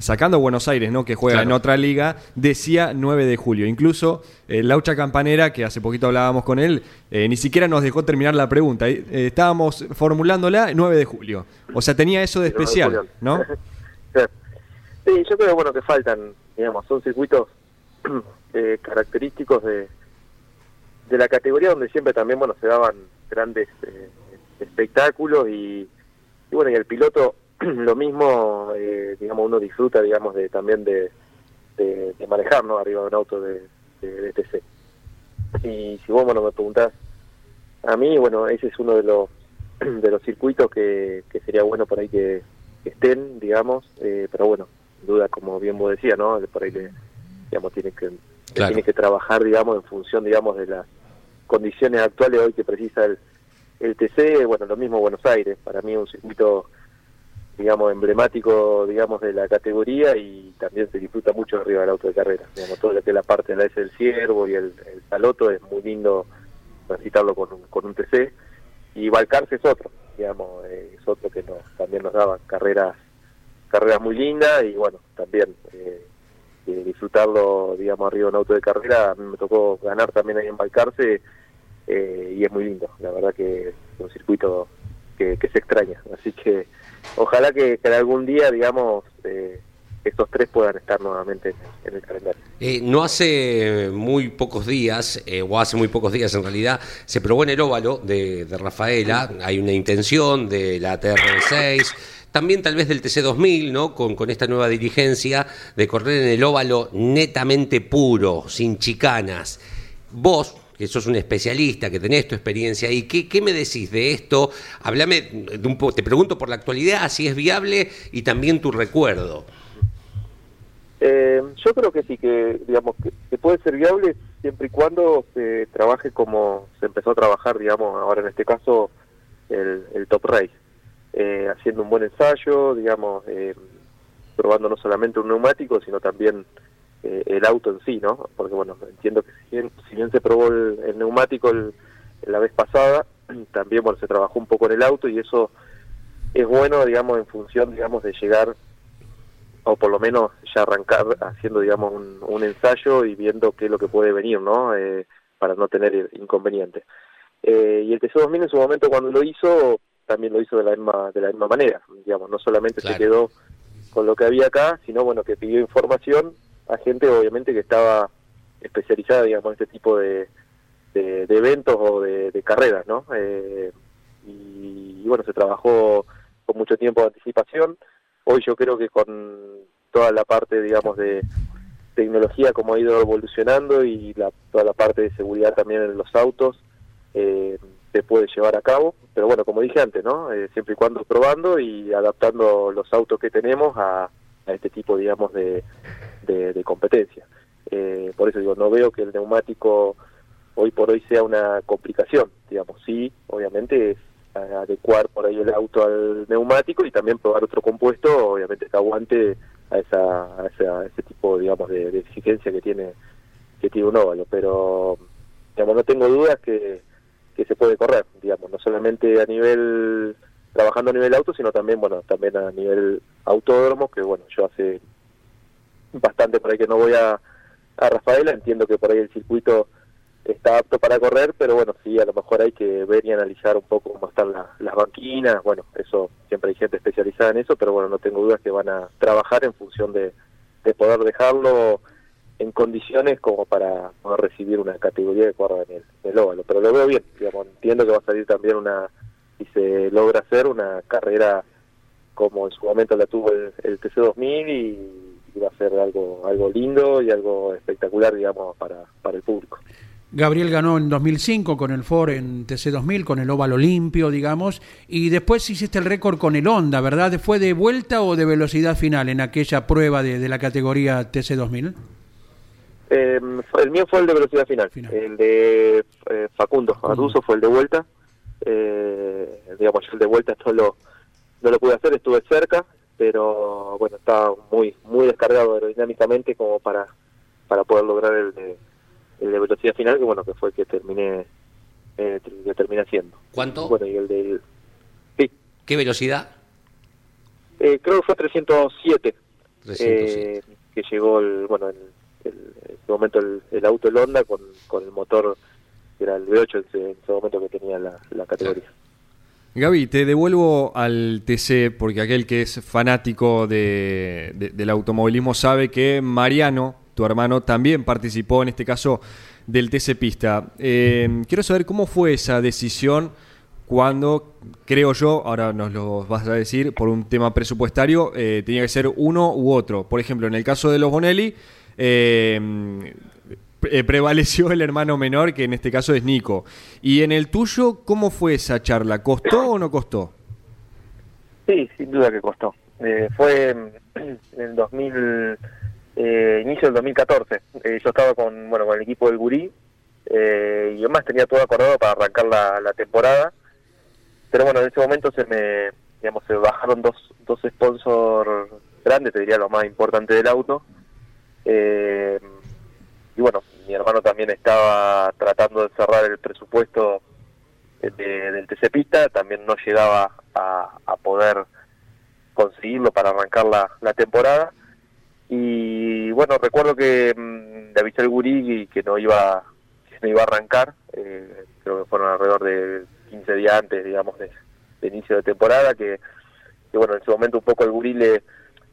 sacando Buenos Aires, ¿no? que juega en otra liga, decía 9 de julio. Incluso eh, Laucha Campanera, que hace poquito hablábamos con él, eh, ni siquiera nos dejó terminar la pregunta. Eh, estábamos formulándola 9 de julio. O sea, tenía eso de especial, ¿no? sí, yo creo bueno que faltan, digamos, son circuitos característicos de, de la categoría donde siempre también, bueno, se daban grandes espectáculos y, bueno, y el piloto lo mismo, eh, digamos, uno disfruta, digamos, de también de, de, manejar, ¿no? Arriba de un auto de, de, TC. Y si vos, bueno, me preguntás a mí, bueno, ese es uno de los de los circuitos que, que sería bueno por ahí que, estén, digamos, eh, pero bueno, duda, como bien vos decías, ¿no? Por ahí, que, digamos, tiene que, tiene que trabajar, digamos, en función, digamos, de las condiciones actuales hoy que precisa el, el TC, bueno, lo mismo Buenos Aires, para mí un circuito, digamos, emblemático, digamos, de la categoría y también se disfruta mucho arriba del auto de carrera. Digamos, todo lo que la parte de la S del Ciervo y el, Saloto es muy lindo transitarlo con un, con un TC. Y Balcarce es otro, digamos, eh, es otro que nos, también nos daba carreras carreras muy lindas y bueno, también eh, eh, disfrutarlo, digamos, arriba de un auto de carrera. A mí me tocó ganar también ahí en Balcarce eh, y es muy lindo, la verdad que es un circuito que, se extraña, así que ojalá que, algún día, digamos, eh, estos tres puedan estar nuevamente en, el calendario. Eh, no hace muy pocos días, o hace muy pocos días en realidad, se probó en el óvalo de, Rafaela, hay una intención de la TR6, también tal vez del TC2000, ¿no? Con, con esta nueva dirigencia de correr en el óvalo netamente puro, sin chicanas. Vos, que sos un especialista, que tenés tu experiencia ahí. ¿Qué, me decís de esto? Háblame, de un te pregunto por la actualidad, si es viable y también tu recuerdo. Eh, yo creo que sí, que digamos que, puede ser viable siempre y cuando se trabaje como se empezó a trabajar, digamos, ahora en este caso el, top race, eh, haciendo un buen ensayo, digamos, eh, probando no solamente un neumático, sino también eh, el auto en sí, ¿no? Porque bueno, entiendo que si bien, se probó el, neumático la vez pasada, también bueno, se trabajó un poco en el auto y eso es bueno, digamos, en función, digamos, de llegar o por lo menos ya arrancar haciendo, digamos, un, ensayo y viendo qué es lo que puede venir, ¿no? Eh, para no tener inconvenientes. Eh, y el TC2000 en su momento cuando lo hizo, también lo hizo de la misma, de la misma manera, digamos, no solamente se quedó con lo que había acá, sino bueno, que pidió información a gente obviamente que estaba especializada, digamos, en este tipo de, de, eventos o de, carreras, ¿no? Eh, y, bueno, se trabajó con mucho tiempo de anticipación. Hoy yo creo que con toda la parte, digamos, de tecnología como ha ido evolucionando y la, toda la parte de seguridad también en los autos, eh, se puede llevar a cabo. Pero bueno, como dije antes, ¿no? Eh, siempre y cuando probando y adaptando los autos que tenemos a, a este tipo, digamos, de, de, competencia. Eh, por eso digo, no veo que el neumático hoy por hoy sea una complicación, digamos, sí, obviamente es adecuar por ahí el auto al neumático y también probar otro compuesto, obviamente que aguante a, esa, a, ese tipo, digamos, de, exigencia que tiene que tiene un óvalo, pero digamos no tengo dudas que, que se puede correr, digamos, no solamente a nivel trabajando a nivel auto, sino también, bueno, también a nivel autódromo, que bueno, yo hace bastante por ahí que no voy a, a Rafaela, entiendo que por ahí el circuito está apto para correr, pero bueno, sí, a lo mejor hay que ver y analizar un poco cómo están las banquinas, bueno, eso siempre hay gente especializada en eso, pero bueno, no tengo dudas que van a trabajar en función de, de poder dejarlo en condiciones como para recibir una categoría de cuadra en el, en el óvalo, pero lo veo bien, digamos, entiendo que va a salir también una, si se logra hacer, una carrera como en su momento la tuvo el, el TC2000 y, y va a ser algo algo lindo y algo espectacular, digamos, para, para el público. Gabriel ganó en 2005 con el Ford en TC2000, con el óvalo limpio, digamos, y después hiciste el récord con el Honda, ¿verdad? ¿Fue de vuelta o de velocidad final en aquella prueba de, de la categoría TC2000? Eh, el mío fue el de velocidad final, Final. el de eh, Facundo Arduzo fue el de vuelta, eh, digamos, yo el de vuelta no lo, no lo pude hacer, estuve cerca, pero bueno, estaba muy muy descargado aerodinámicamente como para, para poder lograr el de, el de velocidad final, que bueno, que fue el que terminé, eh, que terminé haciendo. ¿Cuánto? Bueno, y el del... Sí, ¿Qué velocidad? eh, creo que fue 307. 307. eh, que llegó el, bueno, el, el- en ese momento el, el auto el Honda con, con el motor era el V8 en ese, en ese momento que tenía la, categoría. Gaby, te devuelvo al TC porque aquel que es fanático de- del automovilismo sabe que Mariano, tu hermano, también participó en este caso del TC Pista. Eh, quiero saber cómo fue esa decisión cuando, creo yo, ahora nos lo vas a decir, por un tema presupuestario, eh, tenía que ser uno u otro. Por ejemplo, en el caso de los Bonelli, eh, eh, prevaleció el hermano menor, que en este caso es Nico. Y en el tuyo, ¿cómo fue esa charla? ¿Costó o no costó? Sí, sin duda que costó. Eh, fue en el 2000, eh, inicio del 2014. Eh, yo estaba con, bueno, con el equipo del Gurí eh, y además tenía todo acordado para arrancar la, la temporada. Pero bueno, en ese momento se me, digamos, se bajaron dos, dos sponsors grandes, te diría lo más importante del auto. Eh, y bueno, mi hermano también estaba tratando de cerrar el presupuesto de- del TC también no llegaba a, a poder conseguirlo para arrancar la, la temporada. Y bueno, recuerdo que mm, le avisé que no iba que no iba a arrancar, eh, creo que fueron alrededor de 15 días antes, digamos, de, de inicio de temporada, que, que bueno, en ese momento un poco el Gurí le,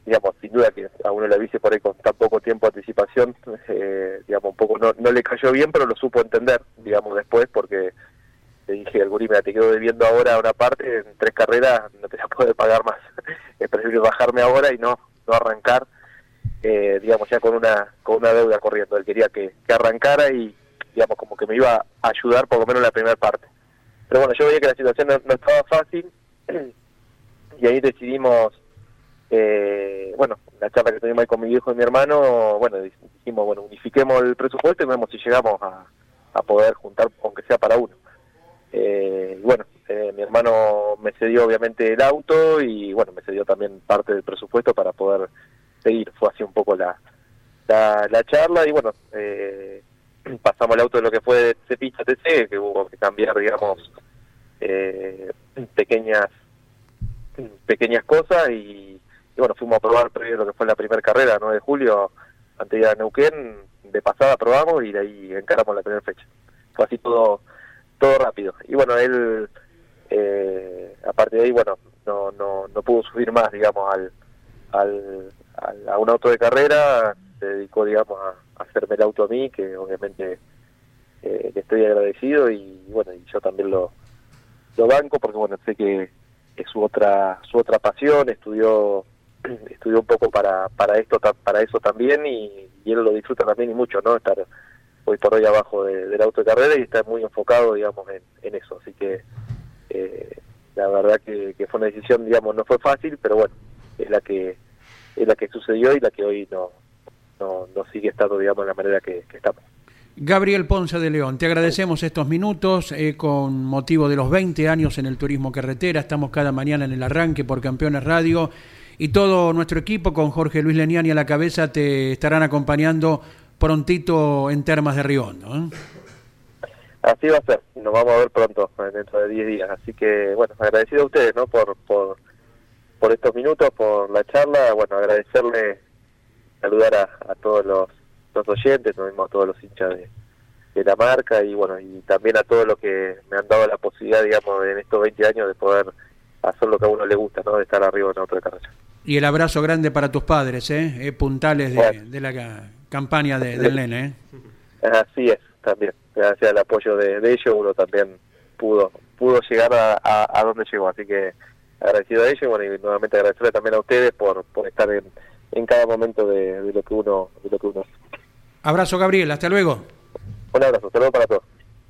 digamos, sin duda que a uno le avise por ahí con tan poco tiempo de anticipación, eh, digamos, un poco no, no le cayó bien, pero lo supo entender, digamos, después, porque le dije al Gurí, mira, te quedo debiendo ahora una parte, en tres carreras no te la puedo pagar más, es preferible bajarme ahora y no, no arrancar, eh, digamos, ya con una con una deuda corriendo, él quería que, que arrancara y, digamos, como que me iba a ayudar por lo menos en la primera parte. Pero bueno, yo veía que la situación no, no estaba fácil y ahí decidimos eh, bueno, la charla que tuvimos ahí con mi viejo y mi hermano, bueno, dijimos, bueno, unifiquemos el presupuesto y vemos si llegamos a, poder juntar, aunque sea para uno. Eh, bueno, eh, mi hermano me cedió obviamente el auto y bueno, me cedió también parte del presupuesto para poder seguir. Fue así un poco la, la, la charla y bueno, eh, pasamos el auto de lo que fue de pista TC, que hubo que cambiar, digamos, eh, pequeñas pequeñas cosas y, y bueno, fuimos a probar previo lo que fue la primera carrera, 9 de julio, antes de Neuquén, de pasada probamos y de ahí encaramos la primera fecha. Fue así todo todo rápido. Y bueno, él, eh, aparte de ahí, bueno, no, no, no pudo subir más, digamos, al, al, a un auto de carrera, se dedicó, digamos, a, a hacerme el auto a mí, que obviamente eh, le estoy agradecido y bueno, y yo también lo, lo banco porque bueno, sé que es su otra su otra pasión, estudió estudió un poco para para esto para eso también y, él lo disfruta también y mucho, ¿no? Estar hoy por hoy abajo de- del auto de carrera y está muy enfocado, digamos, en, en eso. Así que eh, la verdad que, que fue una decisión, digamos, no fue fácil, pero bueno, es la que es la que sucedió y la que hoy no no, no sigue estando, digamos, de la manera que, que estamos. Gabriel Ponce de León, te agradecemos estos minutos eh, con motivo de los 20 años en el turismo carretera. Estamos cada mañana en el arranque por Campeones Radio y todo nuestro equipo con Jorge Luis Leniani a la cabeza te estarán acompañando prontito en Termas de Riondo. ¿eh? así va a ser. Nos vamos a ver pronto, dentro de 10 días. Así que, bueno, agradecido a ustedes, ¿no? Por, por, estos minutos, por la charla. Bueno, agradecerle, saludar a, a todos los, los oyentes, mismo a todos los hinchas de, de la marca y, bueno, y también a todos los que me han dado la posibilidad, digamos, en estos 20 años de poder hacer lo que a uno le gusta, ¿no? De estar arriba en otra carrera. Y el abrazo grande para tus padres, ¿eh? Eh, puntales de, Bueno. de la ca- campaña de- del nene, ¿eh? Así es, también. Gracias al apoyo de, de ellos uno también pudo pudo llegar a, a, a donde llegó. Así que agradecido a ellos y, bueno, y nuevamente agradecerle también a ustedes por, por estar en, en cada momento de, de lo que uno de lo que uno hace. Abrazo, Gabriel, hasta luego. Un abrazo, saludos para todos.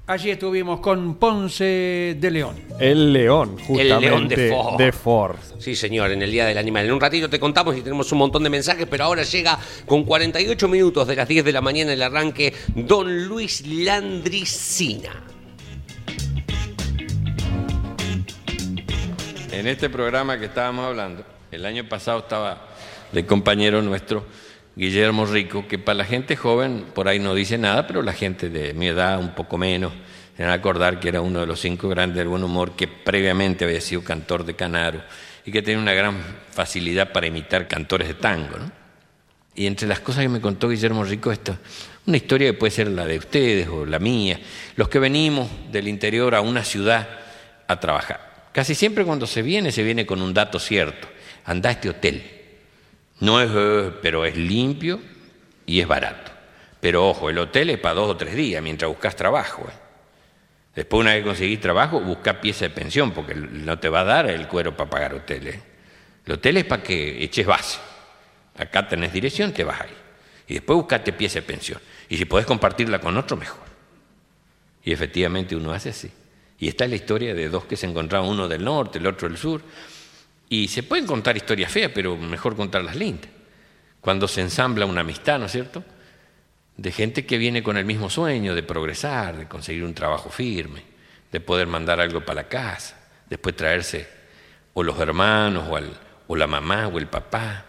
Allí estuvimos con Ponce de León. El león, justamente. El león de Ford. de Ford. Sí, señor, en el Día del Animal. En un ratito te contamos y tenemos un montón de mensajes, pero ahora llega con 48 minutos de las 10 de la mañana el arranque Don Luis Landricina. En este programa que estábamos hablando, el año pasado estaba el compañero nuestro, Guillermo Rico, que para la gente joven por ahí no dice nada, pero la gente de mi edad, un poco menos, se van a acordar que era uno de los cinco grandes del buen humor, que previamente había sido cantor de Canaro y que tenía una gran facilidad para imitar cantores de tango. Y entre las cosas que me contó Guillermo Rico, esto, una historia que puede ser la de ustedes o la mía, los que venimos del interior a una ciudad a trabajar. Casi siempre cuando se viene, se viene con un dato cierto. Anda a este hotel. No es, eh, pero es limpio y es barato. Pero ojo, el hotel es para dos o tres días mientras buscas trabajo. ¿eh? Después, una vez conseguís trabajo, busca pieza de pensión, porque no te va a dar el cuero para pagar hoteles. El hotel es para que eches base. Acá tenés dirección, te vas ahí. Y después buscate pieza de pensión. Y si podés compartirla con otro, mejor. Y efectivamente uno hace así. Y está la historia de dos que se encontraban, uno del norte, el otro del sur. Y se pueden contar historias feas, pero mejor contarlas lindas. Cuando se ensambla una amistad, ¿no es cierto? De gente que viene con el mismo sueño de progresar, de conseguir un trabajo firme, de poder mandar algo para la casa, después traerse o los hermanos o, la mamá o el papá.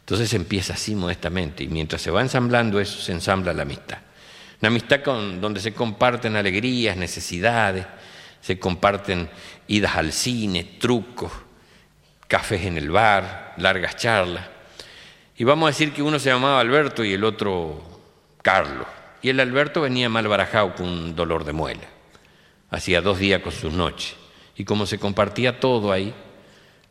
Entonces empieza así modestamente y mientras se va ensamblando eso, se ensambla la amistad. Una amistad con, donde se comparten alegrías, necesidades, se comparten idas al cine, trucos, cafés en el bar, largas charlas. Y vamos a decir que uno se llamaba Alberto y el otro Carlos. Y el Alberto venía mal barajado con un dolor de muela. Hacía dos días con sus noches. Y como se compartía todo ahí,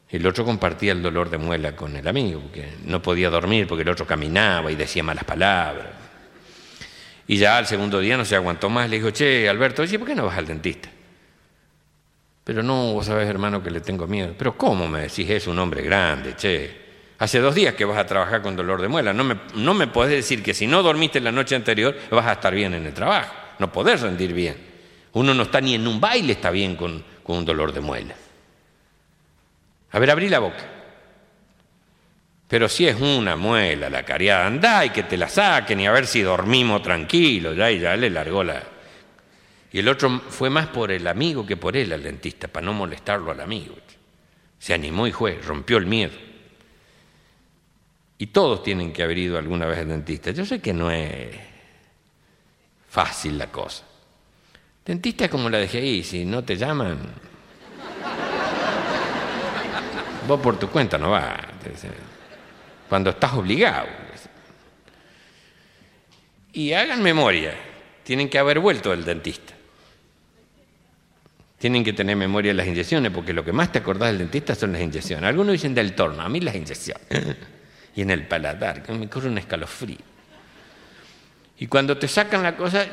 el otro compartía el dolor de muela con el amigo, porque no podía dormir porque el otro caminaba y decía malas palabras. Y ya al segundo día no se aguantó más, le dijo, che, Alberto, oye, ¿por qué no vas al dentista? Pero no, vos sabés, hermano, que le tengo miedo. Pero ¿cómo me decís eso, un hombre grande, che? Hace dos días que vas a trabajar con dolor de muela. No me, no me podés decir que si no dormiste la noche anterior vas a estar bien en el trabajo. No podés rendir bien. Uno no está ni en un baile, está bien con, con un dolor de muela. A ver, abrí la boca. Pero si es una muela la cariada, andá y que te la saquen y a ver si dormimos tranquilos. Ya, y ya le largó la... Y el otro fue más por el amigo que por él al dentista, para no molestarlo al amigo. Se animó y fue, rompió el miedo. Y todos tienen que haber ido alguna vez al dentista. Yo sé que no es fácil la cosa. Dentista es como la ahí, si no te llaman, vos por tu cuenta no vas. Cuando estás obligado. Y hagan memoria, tienen que haber vuelto del dentista. Tienen que tener memoria de las inyecciones, porque lo que más te acordás del dentista son las inyecciones. Algunos dicen del torno, a mí las inyecciones. y en el paladar, me corre un escalofrío. Y cuando te sacan la cosa,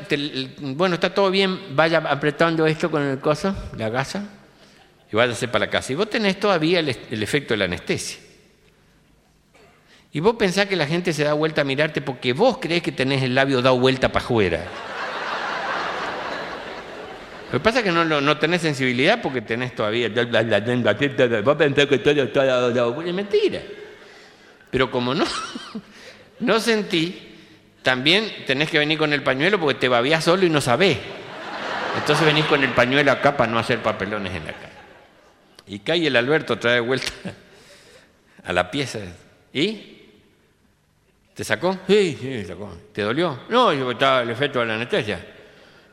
bueno, está todo bien, vaya apretando esto con el coso, la gasa, y váyase para la casa. Y vos tenés todavía el, el efecto de la anestesia. Y vos pensás que la gente se da vuelta a mirarte porque vos creés que tenés el labio dado vuelta para afuera. Lo que pasa es que no, no tenés sensibilidad porque tenés todavía... Vos pensás que todo está. Es mentira. Pero como no, no sentí, también tenés que venir con el pañuelo porque te babías solo y no sabés. Entonces venís con el pañuelo acá para no hacer papelones en la cara. Y cae el Alberto, trae de vuelta a la pieza. ¿Y? ¿Te sacó? Sí, sí, sacó. ¿Te dolió? No, yo estaba el efecto de la anestesia.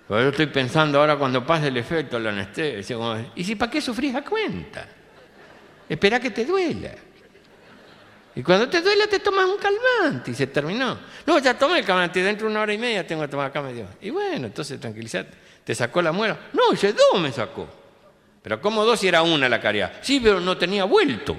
Pero yo estoy pensando ahora cuando pase el efecto de la anestesia. como, ¿Y si para qué sufrís a cuenta? Espera que te duela. Y cuando te duela te tomas un calmante y se terminó. No, ya tomé el calmante, dentro de una hora y media tengo que tomar acá medio. Y bueno, entonces tranquilízate. ¿Te sacó la muela? No, dice dos me sacó. Pero ¿cómo dos si era una la caria? Sí, pero no tenía vuelto.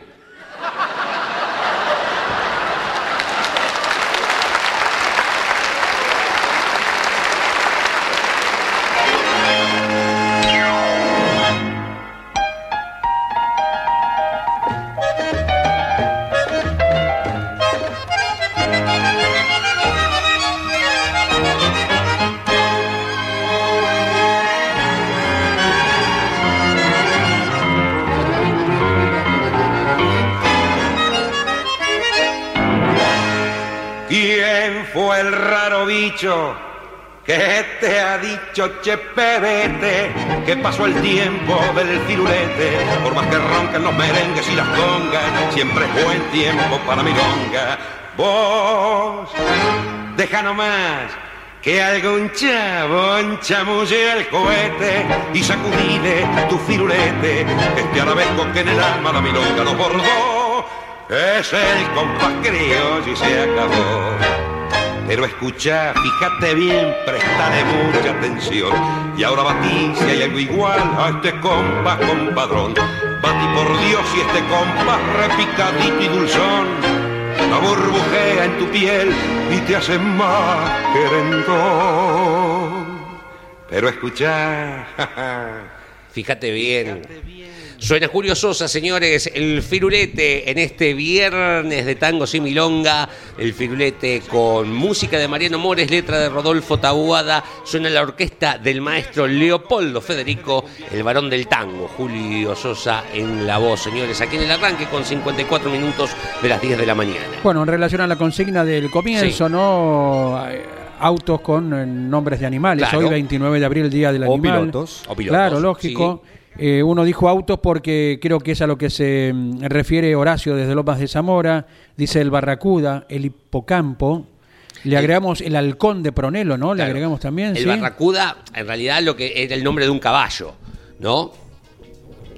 Que te ha dicho, che pebete, que pasó el tiempo del firulete? Por más que ronquen los merengues y las congas, siempre es buen tiempo para milonga. Vos, deja nomás que algún chabón chamulle el cohete y sacudile tu firulete, este arabesco que en el alma la milonga lo bordó. Es el compás criollo y se acabó. Pero escucha, fíjate bien, prestale mucha atención. Y ahora batí si hay algo igual a este compás compadrón. Batí por Dios y este compás repicadito y dulzón. La burbujea en tu piel y te hace más querendón. Pero escucha, Fíjate bien. Suena Julio Sosa, señores, el firulete en este viernes de tangos y milonga. El firulete con música de Mariano Mores, letra de Rodolfo Tabuada. Suena la orquesta del maestro Leopoldo Federico, el varón del tango. Julio Sosa en la voz, señores, aquí en el arranque con 54 minutos de las 10 de la mañana. Bueno, en relación a la consigna del comienzo, Sí. ¿no? Eh, Autos con eh, nombres de animales. Claro. Hoy, 29 de abril, Día del O Animal. pilotos. O pilotos, Claro, lógico. Eh, uno dijo autos porque creo que es a lo que se mm, refiere Horacio desde Lomas de Zamora. Dice el Barracuda, el Hipocampo. Le agregamos el halcón de Pronelo, ¿no? Le Claro. agregamos también, El sí. Barracuda, en realidad, lo que era el nombre de un caballo, ¿no?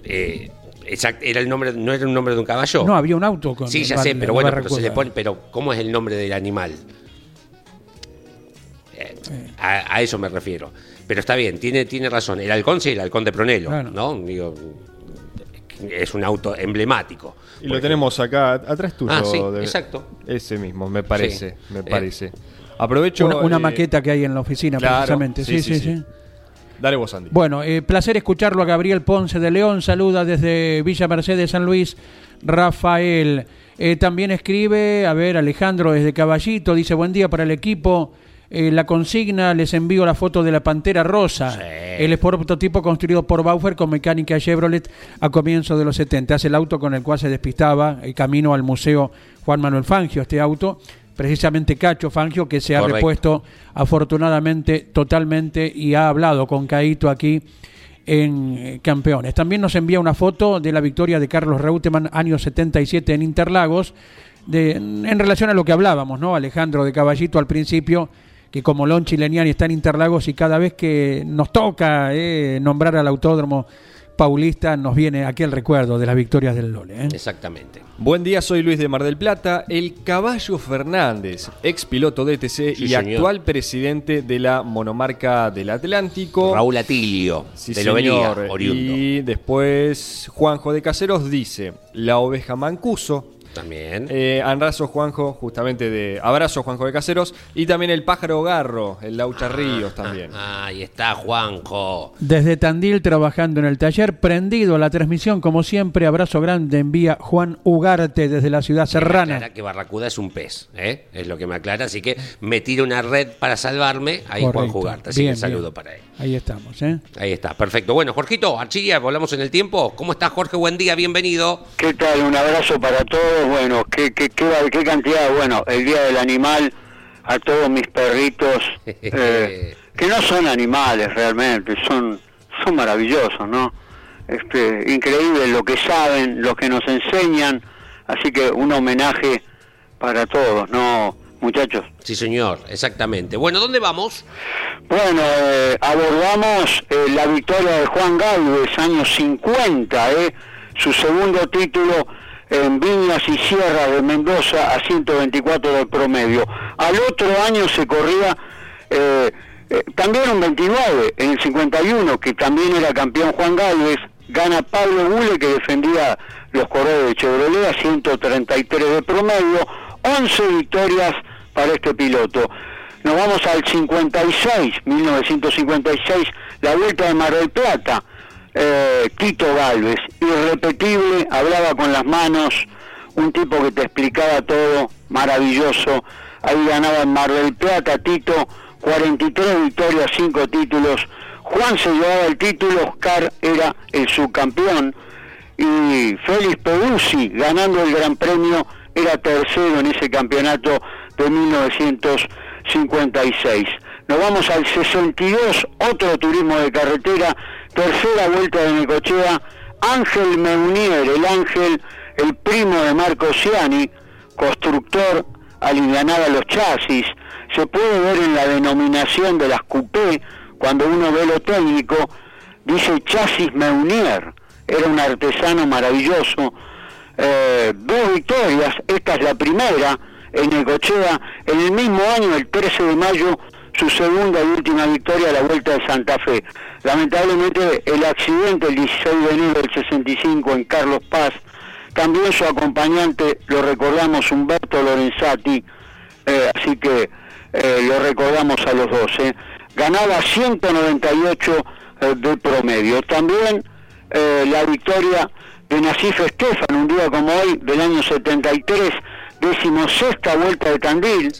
Eh, exact- era el nombre, ¿No era un nombre de un caballo? No, había un auto con Sí, el ya bar- sé, el pero bueno, pero, se le pone, pero ¿cómo es el nombre del animal? Eh, a, a eso me refiero. Pero está bien, tiene, tiene razón. El halcón sí, el halcón de Pronelo, Claro. ¿no? Digo, es un auto emblemático. Y lo tenemos acá atrás tuyo. Ah, sí, de- exacto. Ese mismo, me parece, Sí. me Eh, parece. Aprovecho. Una, una eh, maqueta que hay en la oficina, claro, precisamente. sí, Sí, sí, sí, sí. Dale vos, Andy. Bueno, eh, placer escucharlo a Gabriel Ponce de León. Saluda desde Villa Mercedes, San Luis, Rafael. Eh, también escribe, a ver, Alejandro desde Caballito, dice buen día para el equipo. Eh, la consigna, les envío la foto de la Pantera Rosa. Sí. El Sport prototipo construido por Bauer con mecánica Chevrolet a comienzos de los 70. Es el auto con el cual se despistaba el camino al Museo Juan Manuel Fangio, este auto. Precisamente Cacho Fangio, que se ha Correcto. repuesto afortunadamente totalmente y ha hablado con Caito aquí en eh, Campeones. También nos envía una foto de la victoria de Carlos Reutemann, año 77 en Interlagos, de, en relación a lo que hablábamos, ¿no? Alejandro de Caballito al principio, que como Lonchi Leniani está en Interlagos y cada vez que nos toca eh, nombrar al autódromo paulista, nos viene aquel recuerdo de las victorias del Lole. ¿eh? Exactamente. Buen día, soy Luis de Mar del Plata, el Caballo Fernández, ex piloto de ETC Sí, y señor. actual presidente de la monomarca del Atlántico. Raúl Atilio, Sí, de señor. oriundo. Y después Juanjo de Caseros dice, la oveja Mancuso. También. Eh, abrazo Juanjo, justamente de abrazo Juanjo de Caseros. Y también el pájaro Garro, el Laucha Ríos también. Ah, ahí está Juanjo. Desde Tandil trabajando en el taller, prendido a la transmisión, como siempre, abrazo grande envía Juan Ugarte desde la ciudad Me serrana. aclara que Barracuda es un pez, ¿eh? es lo que me aclara. Así que me tira una red para salvarme. Ahí Juan. Jugarte. Así Bien, que saludo bien. para él. Ahí estamos, ¿eh? Ahí está, perfecto. Bueno, Jorgito, Archilla, volvamos en el tiempo. ¿Cómo estás, Jorge? Buen día, bienvenido. ¿Qué tal? Un abrazo para todos. Bueno, qué, qué, qué, qué cantidad. Bueno, el Día del Animal, a todos mis perritos, eh, que no son animales realmente, son, son maravillosos, ¿no? Este, increíble lo que saben, lo que nos enseñan. Así que un homenaje para todos, ¿no? muchachos. Sí, señor, exactamente. Bueno, ¿dónde vamos? Bueno, eh, abordamos eh, la victoria de Juan Galvez, años 50, eh, su segundo título en Viñas y Sierra de Mendoza a 124 del promedio. Al otro año se corría eh, eh, también un 29, en el 51, que también era campeón Juan Galvez, gana Pablo Gule que defendía los corredores de Chevrolet a 133 de promedio, 11 victorias para este piloto. Nos vamos al 56, 1956, la vuelta de Mar del Plata. Eh, Tito Galvez, irrepetible, hablaba con las manos, un tipo que te explicaba todo, maravilloso. Ahí ganaba en Mar del Plata, Tito, 43 victorias, 5 títulos. Juan se llevaba el título, Oscar era el subcampeón y Félix Peduzzi, ganando el Gran Premio, era tercero en ese campeonato de 1956. Nos vamos al 62, otro turismo de carretera, tercera vuelta de Necochea, Ángel Meunier, el Ángel, el primo de Marco Ciani, constructor, alivianaba los chasis, se puede ver en la denominación de las coupé, cuando uno ve lo técnico, dice chasis Meunier, era un artesano maravilloso, eh, dos victorias, esta es la primera en Necochea, en el mismo año, el 13 de mayo, su segunda y última victoria a la Vuelta de Santa Fe. Lamentablemente el accidente el 16 de enero del 65 en Carlos Paz, también su acompañante, lo recordamos, Humberto Lorenzati, eh, así que eh, lo recordamos a los dos. eh. Ganaba 198 eh, de promedio. También la victoria de Nasif Estefan, un día como hoy, del año 73, decimosexta vuelta de Tandil.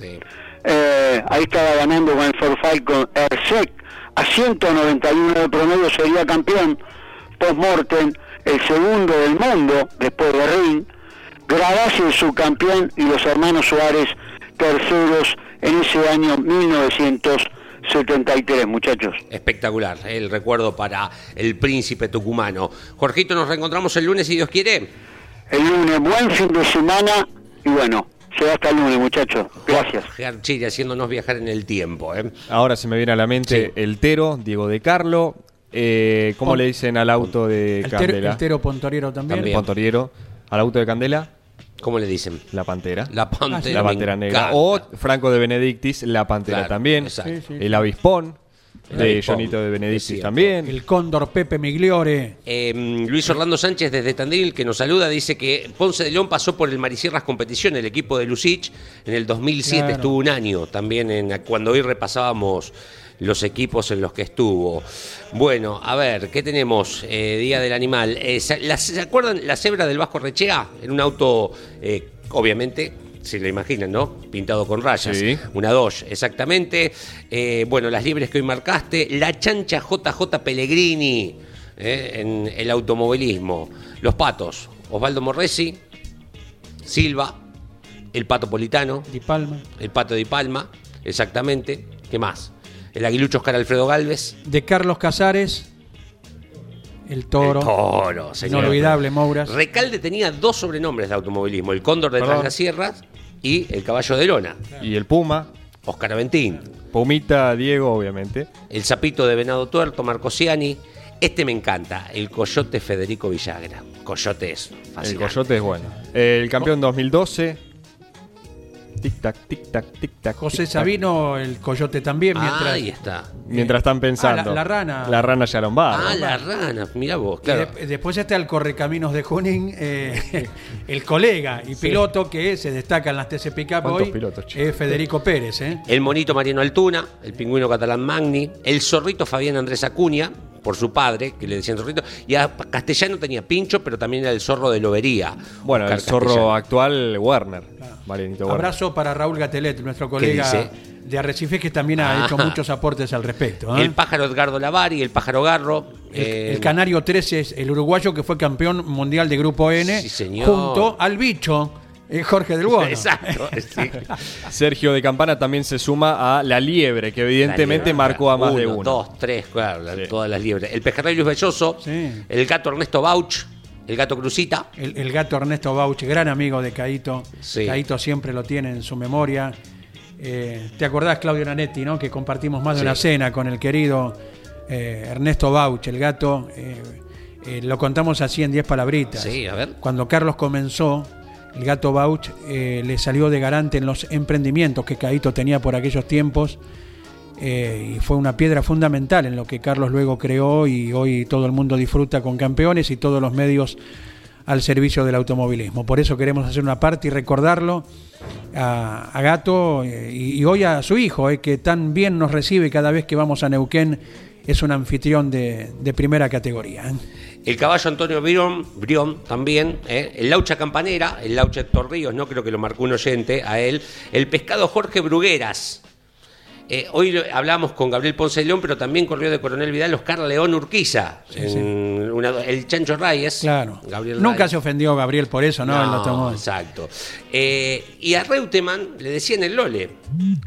Eh, ahí estaba ganando con el Ford Falcon Airsec a 191 de promedio sería campeón post-mortem el segundo del mundo después de Ring Gradasi el subcampeón y los hermanos Suárez terceros en ese año 1973 muchachos Espectacular, el recuerdo para el príncipe tucumano. Jorgito, nos reencontramos el lunes si Dios quiere. el lunes buen fin de semana y bueno será hasta el lunes muchachos gracias haciéndonos viajar en el tiempo. ¿eh? Ahora se me viene a la mente el Tero, Diego de Carlo. Eh, ¿Cómo Pon- le dicen al auto de El, ter- Candela? el Tero Pontoriero también. También. Pontoriero. ¿Al auto de Candela? ¿Cómo le dicen? La Pantera. La pantera. La Pantera Negra. encanta. O Franco de Benedictis, La Pantera Claro, también. exacto. Sí, sí, el Avispón, de Jonito de Benedictis cierto. también. El Cóndor Pepe Migliore. Eh, Luis Orlando Sánchez desde Tandil, que nos saluda, dice que Ponce de León pasó por el Marisierras Competición, el equipo de Lucich, en el 2007 Claro. estuvo un año también, en, cuando hoy repasábamos los equipos en los que estuvo. Bueno, a ver, ¿qué tenemos? Eh, Día del Animal. Eh, ¿se, la- ¿se acuerdan la cebra del Vasco Rechea? En un auto, eh, obviamente, si lo imaginan, ¿no? Pintado con rayas. Sí. Una Dodge, exactamente. Eh, bueno, las libres que hoy marcaste. La chancha JJ Pellegrini eh, en el automovilismo. Los patos. Osvaldo Morresi, Silva, el pato Politano, Di Palma. el pato de Palma, exactamente. ¿Qué más? El aguilucho Oscar Alfredo Galvez. De Carlos Casares. El Toro. El toro, señor. Inolvidable, Mouras. Recalde tenía dos sobrenombres de automovilismo: el cóndor de Perdón. Traslasierras y el caballo de lona. Y el Puma, Oscar Aventín. Pumita, Diego, obviamente. El sapito de Venado Tuerto, Marco Ciani. Este me encanta, el coyote Federico Villagra. Coyote es El fascinante. Coyote es bueno. El campeón 2012. Tic-tac, tic-tac, tic-tac. José. Sabino, el Coyote también. Mientras, Ahí está. Mientras están pensando. Ah, la- la rana. La rana Barr. Ah, la rana, mira vos, Y claro. de- después está el Correcaminos de Junín, eh, el colega y piloto que se destaca en las TC Pickup ¿Cuántos hoy, pilotos, es Federico Pérez. ¿eh? El monito Mariano Altuna, el pingüino catalán Magni, el zorrito Fabián Andrés Acuña, por su padre, que le decían zorrito, y a Castellano tenía Pincho, pero también era el zorro de Lobería. Bueno, Oscar el zorro Castellano. actual, Werner. Marianito. Abrazo para Raúl Gatelet, nuestro colega de Arrecife, que también ha Ah. hecho muchos aportes al respecto. ¿eh? El pájaro Edgardo Lavari, el pájaro Garro. El, eh, el Canario 13 es el uruguayo que fue campeón mundial de Grupo N, Sí, señor. junto al bicho eh, Jorge del Bono. Exacto, sí. Sergio de Campana también se suma a la liebre, que evidentemente liebre, marcó a más de uno. Dos, tres, claro, la- Sí. todas las liebres. El pejerrey Luis Belloso, Sí. el gato Ernesto Bauch, el gato Crucita. El, el gato Ernesto Bauch, gran amigo de Caito. Sí. Caito siempre lo tiene en su memoria. Eh, ¿Te acordás, Claudio Nanetti, ¿no? que compartimos más de una cena con el querido eh, Ernesto Bauch, el gato? eh, lo contamos así en 10 palabritas. Sí, a ver. Cuando Carlos comenzó, el gato Bauch le salió de garante en los emprendimientos que Caito tenía por aquellos tiempos. Eh, y fue una piedra fundamental en lo que Carlos luego creó y hoy todo el mundo disfruta con campeones y todos los medios al servicio del automovilismo. Por eso queremos hacer una parte y recordarlo a, Gato eh, y, hoy a su hijo, eh, que tan bien nos recibe cada vez que vamos a Neuquén. Es un anfitrión de, primera categoría. ¿eh? El caballo Antonio Brión, también, el Laucha Campanera, el Laucha Héctor Ríos, no creo que lo marcó un oyente a él, el pescado Jorge Brugueras. Eh, hoy hablamos con Gabriel Ponce de León, pero también corrió de Coronel Vidal Oscar León Urquiza, en una- el Chancho Reyes. Claro. Gabriel Nunca Reyes. se ofendió Gabriel por eso, ¿no? Tomó. exacto. Eh, y a Reutemann le decían el Lole.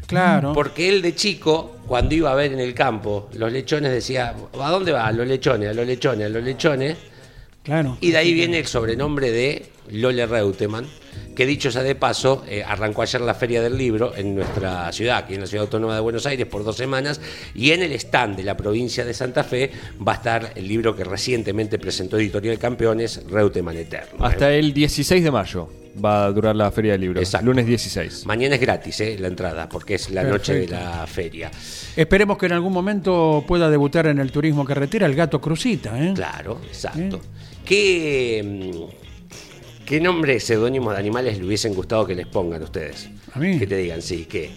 Claro. Porque él de chico, cuando iba a ver en el campo los lechones, decía, ¿a dónde va? A los lechones, a los lechones, a los lechones. Claro. Y de ahí viene el sobrenombre de Lole Reutemann, que dicho sea de paso, eh, arrancó ayer la Feria del Libro en nuestra ciudad, aquí en la Ciudad Autónoma de Buenos Aires, por dos semanas, y en el stand de la provincia de Santa Fe va a estar el libro que recientemente presentó Editorial Campeones, Reutemann Eterno. Hasta el 16 de mayo va a durar la Feria del Libro. Lunes 16. Mañana es gratis eh, la entrada, porque es la noche de la feria. Esperemos que en algún momento pueda debutar en el turismo carretera el gato Cruzita. ¿eh? Claro, exacto. ¿Qué, mm, ¿Qué nombre seudónimo de animales le hubiesen gustado que les pongan ustedes? ¿A mí? Que te digan, sí, que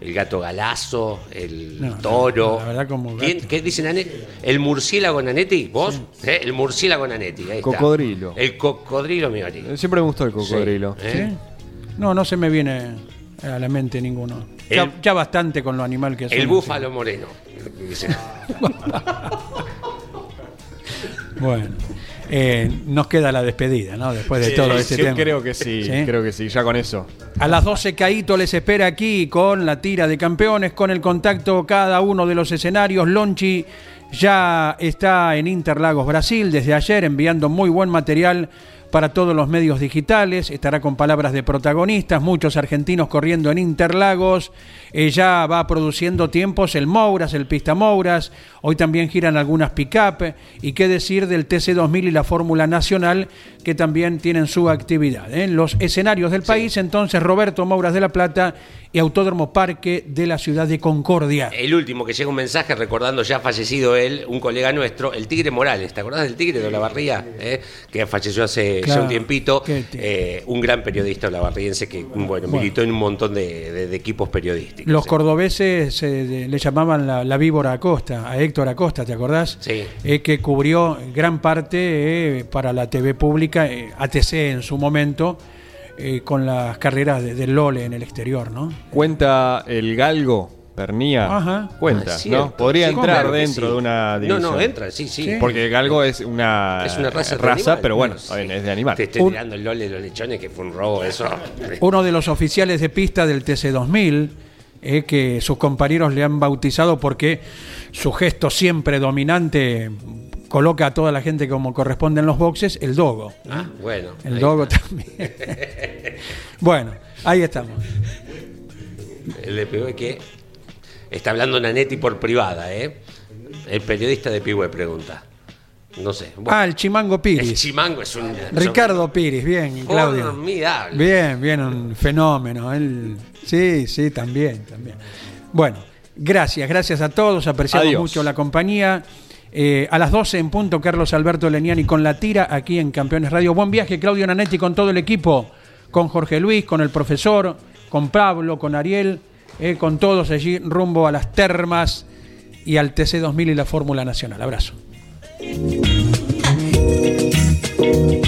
el gato galazo, el No, toro. la verdad como gato. ¿Quién- ¿Qué dicen Anetti? ¿El murciélago Nanetti? ¿Vos? ¿Eh? El murciélago Nanetti. ahí está. Cocodrilo. El cocodrilo Miori. Siempre me gustó el cocodrilo. Sí, ¿eh? ¿Sí? No, no se me viene a la mente ninguno. Ya, El- ya bastante con lo animal que El somos, búfalo moreno. Bueno, eh, nos queda la despedida, ¿no? Después de Sí, todo este sí, tema. Creo que sí, ¿Sí? creo que sí, ya con eso. A las 12 Caíto les espera aquí con la tira de campeones, con el contacto cada uno de los escenarios. Lonchi ya está en Interlagos, Brasil, desde ayer enviando muy buen material para todos los medios digitales. Estará con palabras de protagonistas, muchos argentinos corriendo en Interlagos. Eh, ya va produciendo tiempos el Mouras, el Pista Mouras. Hoy también giran algunas pick-up. Y qué decir del TC2000 y la Fórmula Nacional, que también tienen su actividad. En los escenarios del país, entonces Roberto Mouras de la Plata y Autódromo Parque de la ciudad de Concordia. El último que llega un mensaje recordando ya fallecido él, un colega nuestro, el Tigre Morales. ¿Te acordás del Tigre de Olavarría? Eh, Que falleció hace Claro, ya un tiempito. Eh, un gran periodista olavarriense que bueno, militó en un montón de, de- de equipos periodísticos. Los cordobeses eh, le llamaban la, la víbora Acosta, a Héctor Acosta, ¿te acordás? Sí. Eh, que cubrió gran parte eh, para la TV pública, eh, ATC en su momento, eh, con las carreras de- del Lole en el exterior, ¿no? Cuenta el galgo, Pernía. Ajá. Cuenta, Ah. ¿no? Podría Sí, entrar claro dentro sí. de una No, división. no, entra, sí, sí. Porque el galgo es una, Es una raza, de animal. pero bueno, Sí. es de animal. Te estoy Un- tirando el lole de los lechones, que fue un robo eso. Uno de los oficiales de pista del TC2000, eh, que sus compañeros le han bautizado porque su gesto siempre dominante coloca a toda la gente como corresponde en los boxes, el dogo. Ah, bueno. El dogo está. también. bueno, ahí estamos. El de Pihue que está hablando Nanetti por privada, ¿eh? El periodista de Pihue pregunta. No sé. Bueno, Ah, el Chimango el Piris. chimango es un. Ricardo Piris, bien, Claudio. Formidable. Bien, bien, un fenómeno. Él, sí, sí, también, también. Bueno, gracias, gracias a todos. Apreciamos Adiós. mucho la compañía. Eh, a las 12 en punto, Carlos Alberto Leniani con la tira aquí en Campeones Radio. Buen viaje, Claudio Nanetti, con todo el equipo, con Jorge Luis, con el profesor, con Pablo, con Ariel, eh, con todos allí rumbo a las termas y al TC2000 y la Fórmula Nacional. Abrazo.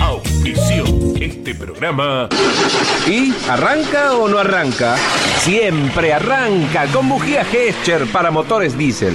Auspició este programa. ¿Y arranca o no arranca? Siempre arranca con bujía Gescher para motores diésel.